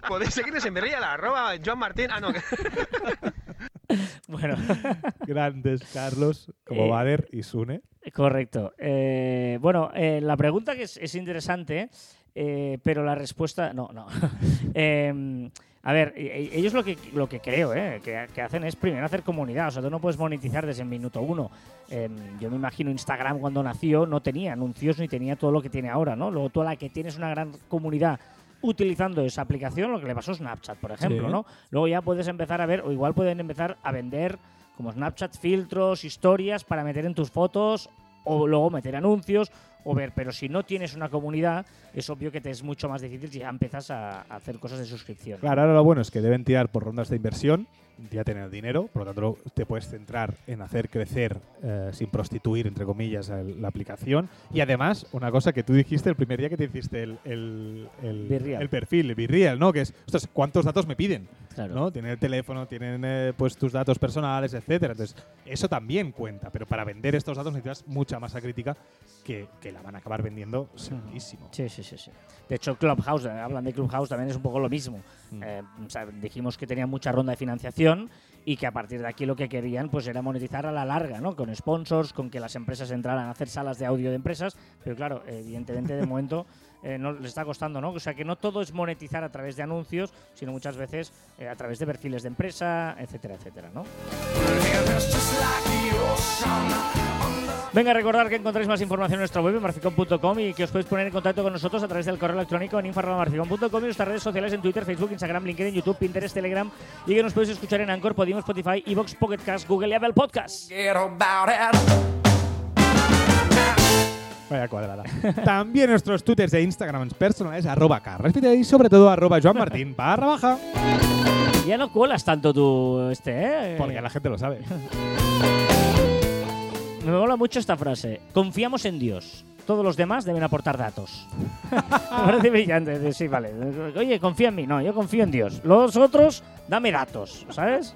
Podéis seguirnos en mi real, arroba Joan Martín. Ah, no. Bueno. Grandes Carlos, como Eh, Bader y Sune. Correcto. Eh, bueno, eh, la pregunta que es, es interesante, eh, pero la respuesta. No, no. Eh, a ver, e- e- ellos lo que, lo que creo eh, que, que hacen es primero hacer comunidad. O sea, tú no puedes monetizar desde el minuto uno. Eh, yo me imagino Instagram cuando nació no tenía anuncios ni tenía todo lo que tiene ahora, ¿no? Luego tú a la que tienes una gran comunidad utilizando esa aplicación, lo que le pasó a Snapchat, por ejemplo, Sí. ¿no? Luego ya puedes empezar a ver, o igual pueden empezar a vender como Snapchat filtros, historias para meter en tus fotos o luego meter anuncios o ver, pero si no tienes una comunidad, es obvio que te es mucho más difícil si ya empiezas a, a hacer cosas de suscripción. Claro, ahora lo bueno es que deben tirar por rondas de inversión, ya tener dinero, por lo tanto te puedes centrar en hacer crecer eh, sin prostituir, entre comillas, el- la aplicación. Y además, una cosa que tú dijiste el primer día que te hiciste el, el, el, el perfil, el Virreal, ¿no? Que es, ostras, ¿cuántos datos me piden? Claro. ¿no? Tienen el teléfono, tienen eh, pues tus datos personales, etcétera. Entonces, eso también cuenta, pero para vender estos datos necesitas mucha masa crítica que, que la van a acabar vendiendo segurísimo. Sí, sí, sí, sí. De hecho, Clubhouse, eh, hablan de Clubhouse, también es un poco lo mismo. Mm. Eh, o sea, dijimos que tenía mucha ronda de financiación y que a partir de aquí lo que querían pues era monetizar a la larga, ¿no? Con sponsors, con que las empresas entraran a hacer salas de audio de empresas, pero claro, evidentemente de momento eh, no les está costando, ¿no? O sea, que no todo es monetizar a través de anuncios, sino muchas veces eh, a través de perfiles de empresa, etcétera, etcétera, ¿no? Venga, recordar que encontráis más información en nuestra web en marficon.com y que os podéis poner en contacto con nosotros a través del correo electrónico en info.marficon.com y nuestras redes sociales en Twitter, Facebook, Instagram, LinkedIn, YouTube, Pinterest, Telegram y que nos podéis escuchar en Anchor, Podimo, Spotify, Evox, Pocket Cast, Google y Apple Podcasts. Vaya cuadrada. También nuestros twitters e instagrams personales, arroba carrespite y sobre todo arroba joanmartin barra baja. Ya no cuelas tanto tú este, ¿eh? Porque la gente lo sabe. Me mola mucho esta frase. Confiamos en Dios. Todos los demás deben aportar datos. Me parece brillante. Sí, vale. Oye, confía en mí. No, yo confío en Dios. Los otros, dame datos, ¿sabes?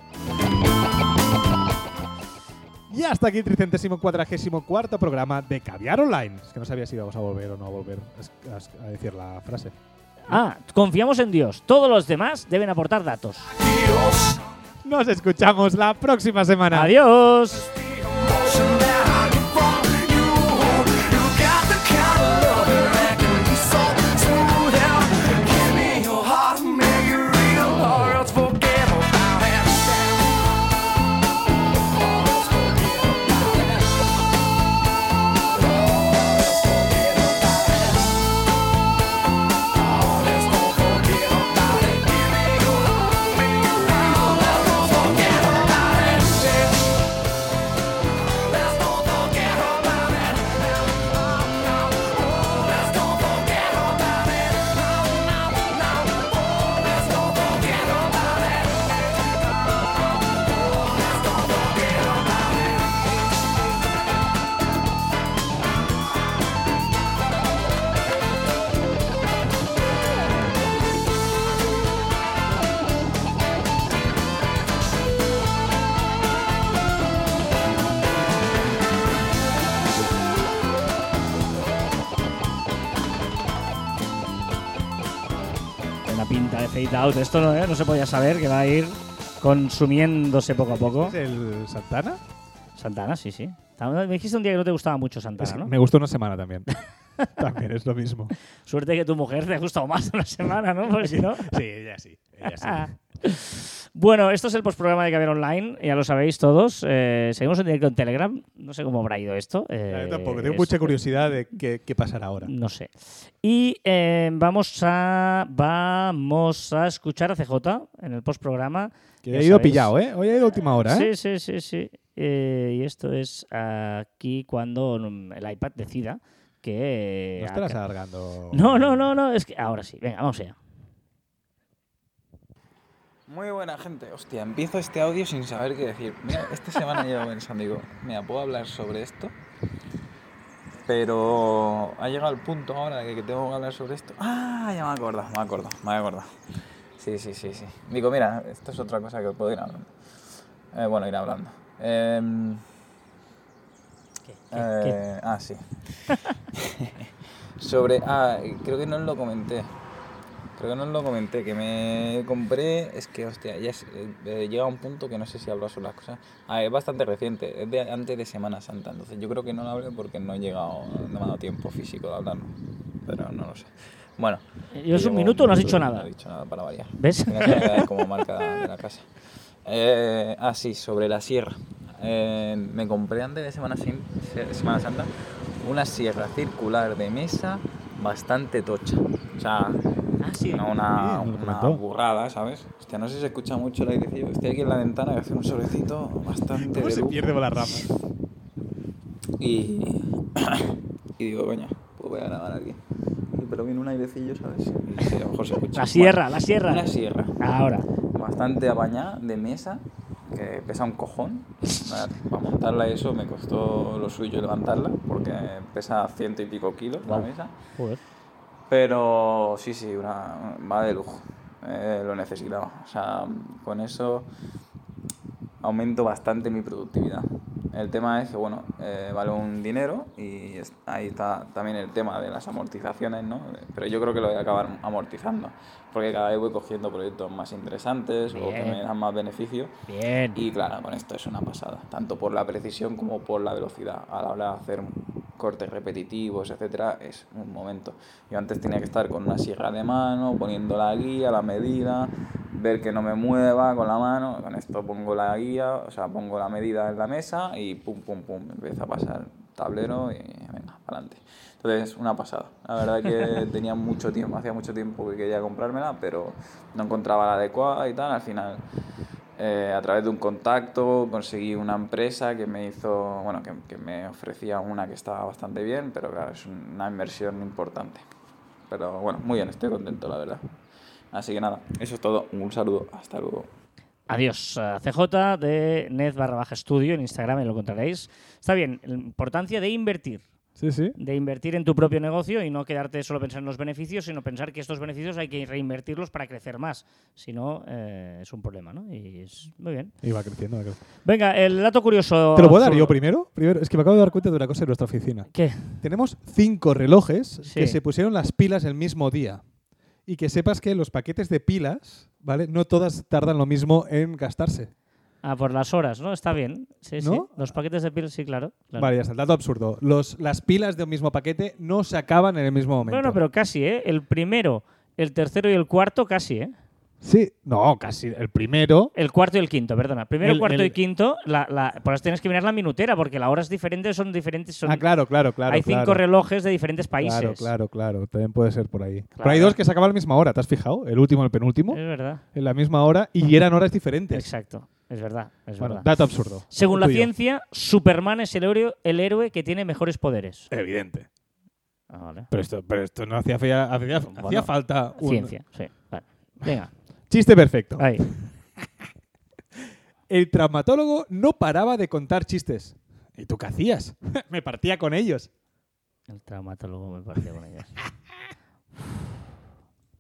Y hasta aquí el tricentésimo cuadragésimo cuarto programa de Caviar Online. Es que no sabía si íbamos a volver o no a volver a, decir la frase. Ah, confiamos en Dios. Todos los demás deben aportar datos. Nos escuchamos la próxima semana. Adiós. Out. Esto no, ¿eh? no se podía saber que va a ir consumiéndose poco a poco. ¿Es el Santana? Santana, sí, sí. Me dijiste un día que no te gustaba mucho Santana, Es ¿no? Me gustó una semana también. también es lo mismo. Suerte que tu mujer te ha gustado más una semana, ¿no? Porque si no. Sí, ella sí. Ella sí. Bueno, esto es el postprograma de Caber Online, ya lo sabéis todos. Eh, seguimos en directo en Telegram. No sé cómo habrá ido esto. eh, Yo tampoco. Tengo es- mucha curiosidad de qué, qué pasará ahora. No sé. Y eh, vamos a vamos a escuchar a CJ en el postprograma. Que he ido sabéis. pillado, ¿eh? Hoy he ido a última hora, ¿eh? Sí, sí, sí, sí. Y esto es aquí cuando el iPad decida que. No estarás alargando. No, no, no, no. Es que ahora sí. Venga, vamos allá. Muy buena gente. Hostia, empiezo este audio sin saber qué decir. Mira, esta semana llevo pensando, digo, mira, puedo hablar sobre esto, pero ha llegado el punto ahora de que tengo que hablar sobre esto. Ah, ya me acuerdo, me acuerdo, me acuerdo. Sí, sí, sí, sí. Digo, mira, esto es otra cosa que puedo ir hablando. Eh, bueno, ir hablando. Em, eh, ah, sí. Sobre. Ah, creo que no lo comenté. Creo que no os lo comenté. Que me compré. Es que, hostia, ya es- eh, eh, llega un punto que no sé si hablo sobre las cosas. Ah, es bastante reciente. Es de antes de Semana Santa. Entonces yo creo que no lo hablé porque no he llegado. No me ha dado tiempo físico de hablarlo. Pero no lo sé. Bueno. ¿Llevas un llevo minuto? No has dicho nada. No he dicho nada para variar. ¿Ves? Como marca de la casa. Eh, ah, sí, sobre la sierra. Eh, me compré antes de Semana, Sin- Semana Santa una sierra circular de mesa bastante tocha. O sea, sí. no una, Sí, burrada, ¿sabes? Hostia, no sé si se escucha mucho el airecillo. Estoy aquí en la ventana y hace un solecito bastante ¿Cómo de se lujo. pierde por las ramas? Y, y digo, coño, pues voy a grabar aquí. Pero viene un airecillo, ¿sabes? Y a lo mejor se escucha. La sierra, Bueno, la sierra. Una sierra Ahora. bastante apañada de mesa, que pesa un cojón. Para montarla eso me costó lo suyo levantarla, porque pesa ciento y pico kilos la mesa. Joder. Pero sí, sí, una, va de lujo. Eh, lo necesitaba. O sea, con eso aumento bastante mi productividad. El tema es que, bueno, eh, vale un dinero y ahí está también el tema de las amortizaciones, ¿no? Pero yo creo que lo voy a acabar amortizando, porque cada vez voy cogiendo proyectos más interesantes o que Bien. me dan más beneficio. Bien. Y claro, con esto es una pasada, tanto por la precisión como por la velocidad a la hora de hacer cortes repetitivos, etcétera, es un momento. Yo antes tenía que estar con una sierra de mano, poniendo la guía, la medida, ver que no me mueva con la mano. Con esto pongo la guía, o sea, pongo la medida en la mesa y pum, pum, pum, empieza a pasar tablero y venga, para adelante. Entonces, una pasada. La verdad que tenía mucho tiempo, hacía mucho tiempo que quería comprármela, pero no encontraba la adecuada y tal. Al final, eh, a través de un contacto, conseguí una empresa que me hizo, bueno, que, que me ofrecía una que estaba bastante bien, pero claro, es una inversión importante. Pero bueno, muy bien, estoy contento, la verdad. Así que nada, eso es todo. Un saludo, hasta luego. Adiós, eh, CJ de Net barra baja estudio en Instagram, y lo encontraréis. Está bien, la importancia de invertir. Sí, sí. De invertir en tu propio negocio y no quedarte solo pensando en los beneficios, sino pensar que estos beneficios hay que reinvertirlos para crecer más. Si no, eh, es un problema, ¿no? Y es muy bien. Y va creciendo, va creciendo. Venga, el dato curioso. ¿Te lo puedo dar yo primero? Primero, es que me acabo de dar cuenta de una cosa en nuestra oficina. ¿Qué? Tenemos cinco relojes Sí. que se pusieron las pilas el mismo día. Y que sepas que los paquetes de pilas, ¿vale? No todas tardan lo mismo en gastarse. Ah, por las horas, ¿no? Está bien. Sí, sí. Los paquetes de piel, sí, claro. claro. Vale, ya está. El dato absurdo. Los, las pilas de un mismo paquete no se acaban en el mismo momento. Bueno, pero casi, ¿eh? El primero, el tercero y el cuarto, casi, ¿eh? Sí, no, casi. El primero. El cuarto y el quinto, perdona. Primero, El- cuarto el- y quinto, la, la, por eso tienes que mirar la minutera, porque las horas diferentes son diferentes. Son, Ah, claro, claro, claro. hay cinco relojes de diferentes países. Claro, claro, claro. También puede ser por ahí. Pero hay dos que se acaban a la misma hora, ¿te has fijado? El último y el penúltimo. Es verdad. En la misma hora y eran horas diferentes. Exacto. Es verdad. Es Bueno, verdad. dato absurdo. Según la ciencia, Superman es el héroe, el héroe que tiene mejores poderes. Evidente. Ah, vale. Pero esto, pero esto no hacía, fea- hacía, hacía Bueno, falta un Ciencia, sí. Vale. Venga. Chiste perfecto. Ahí. El traumatólogo no paraba de contar chistes. ¿Y tú qué hacías? Me partía con ellos. El traumatólogo me pareció con ellas.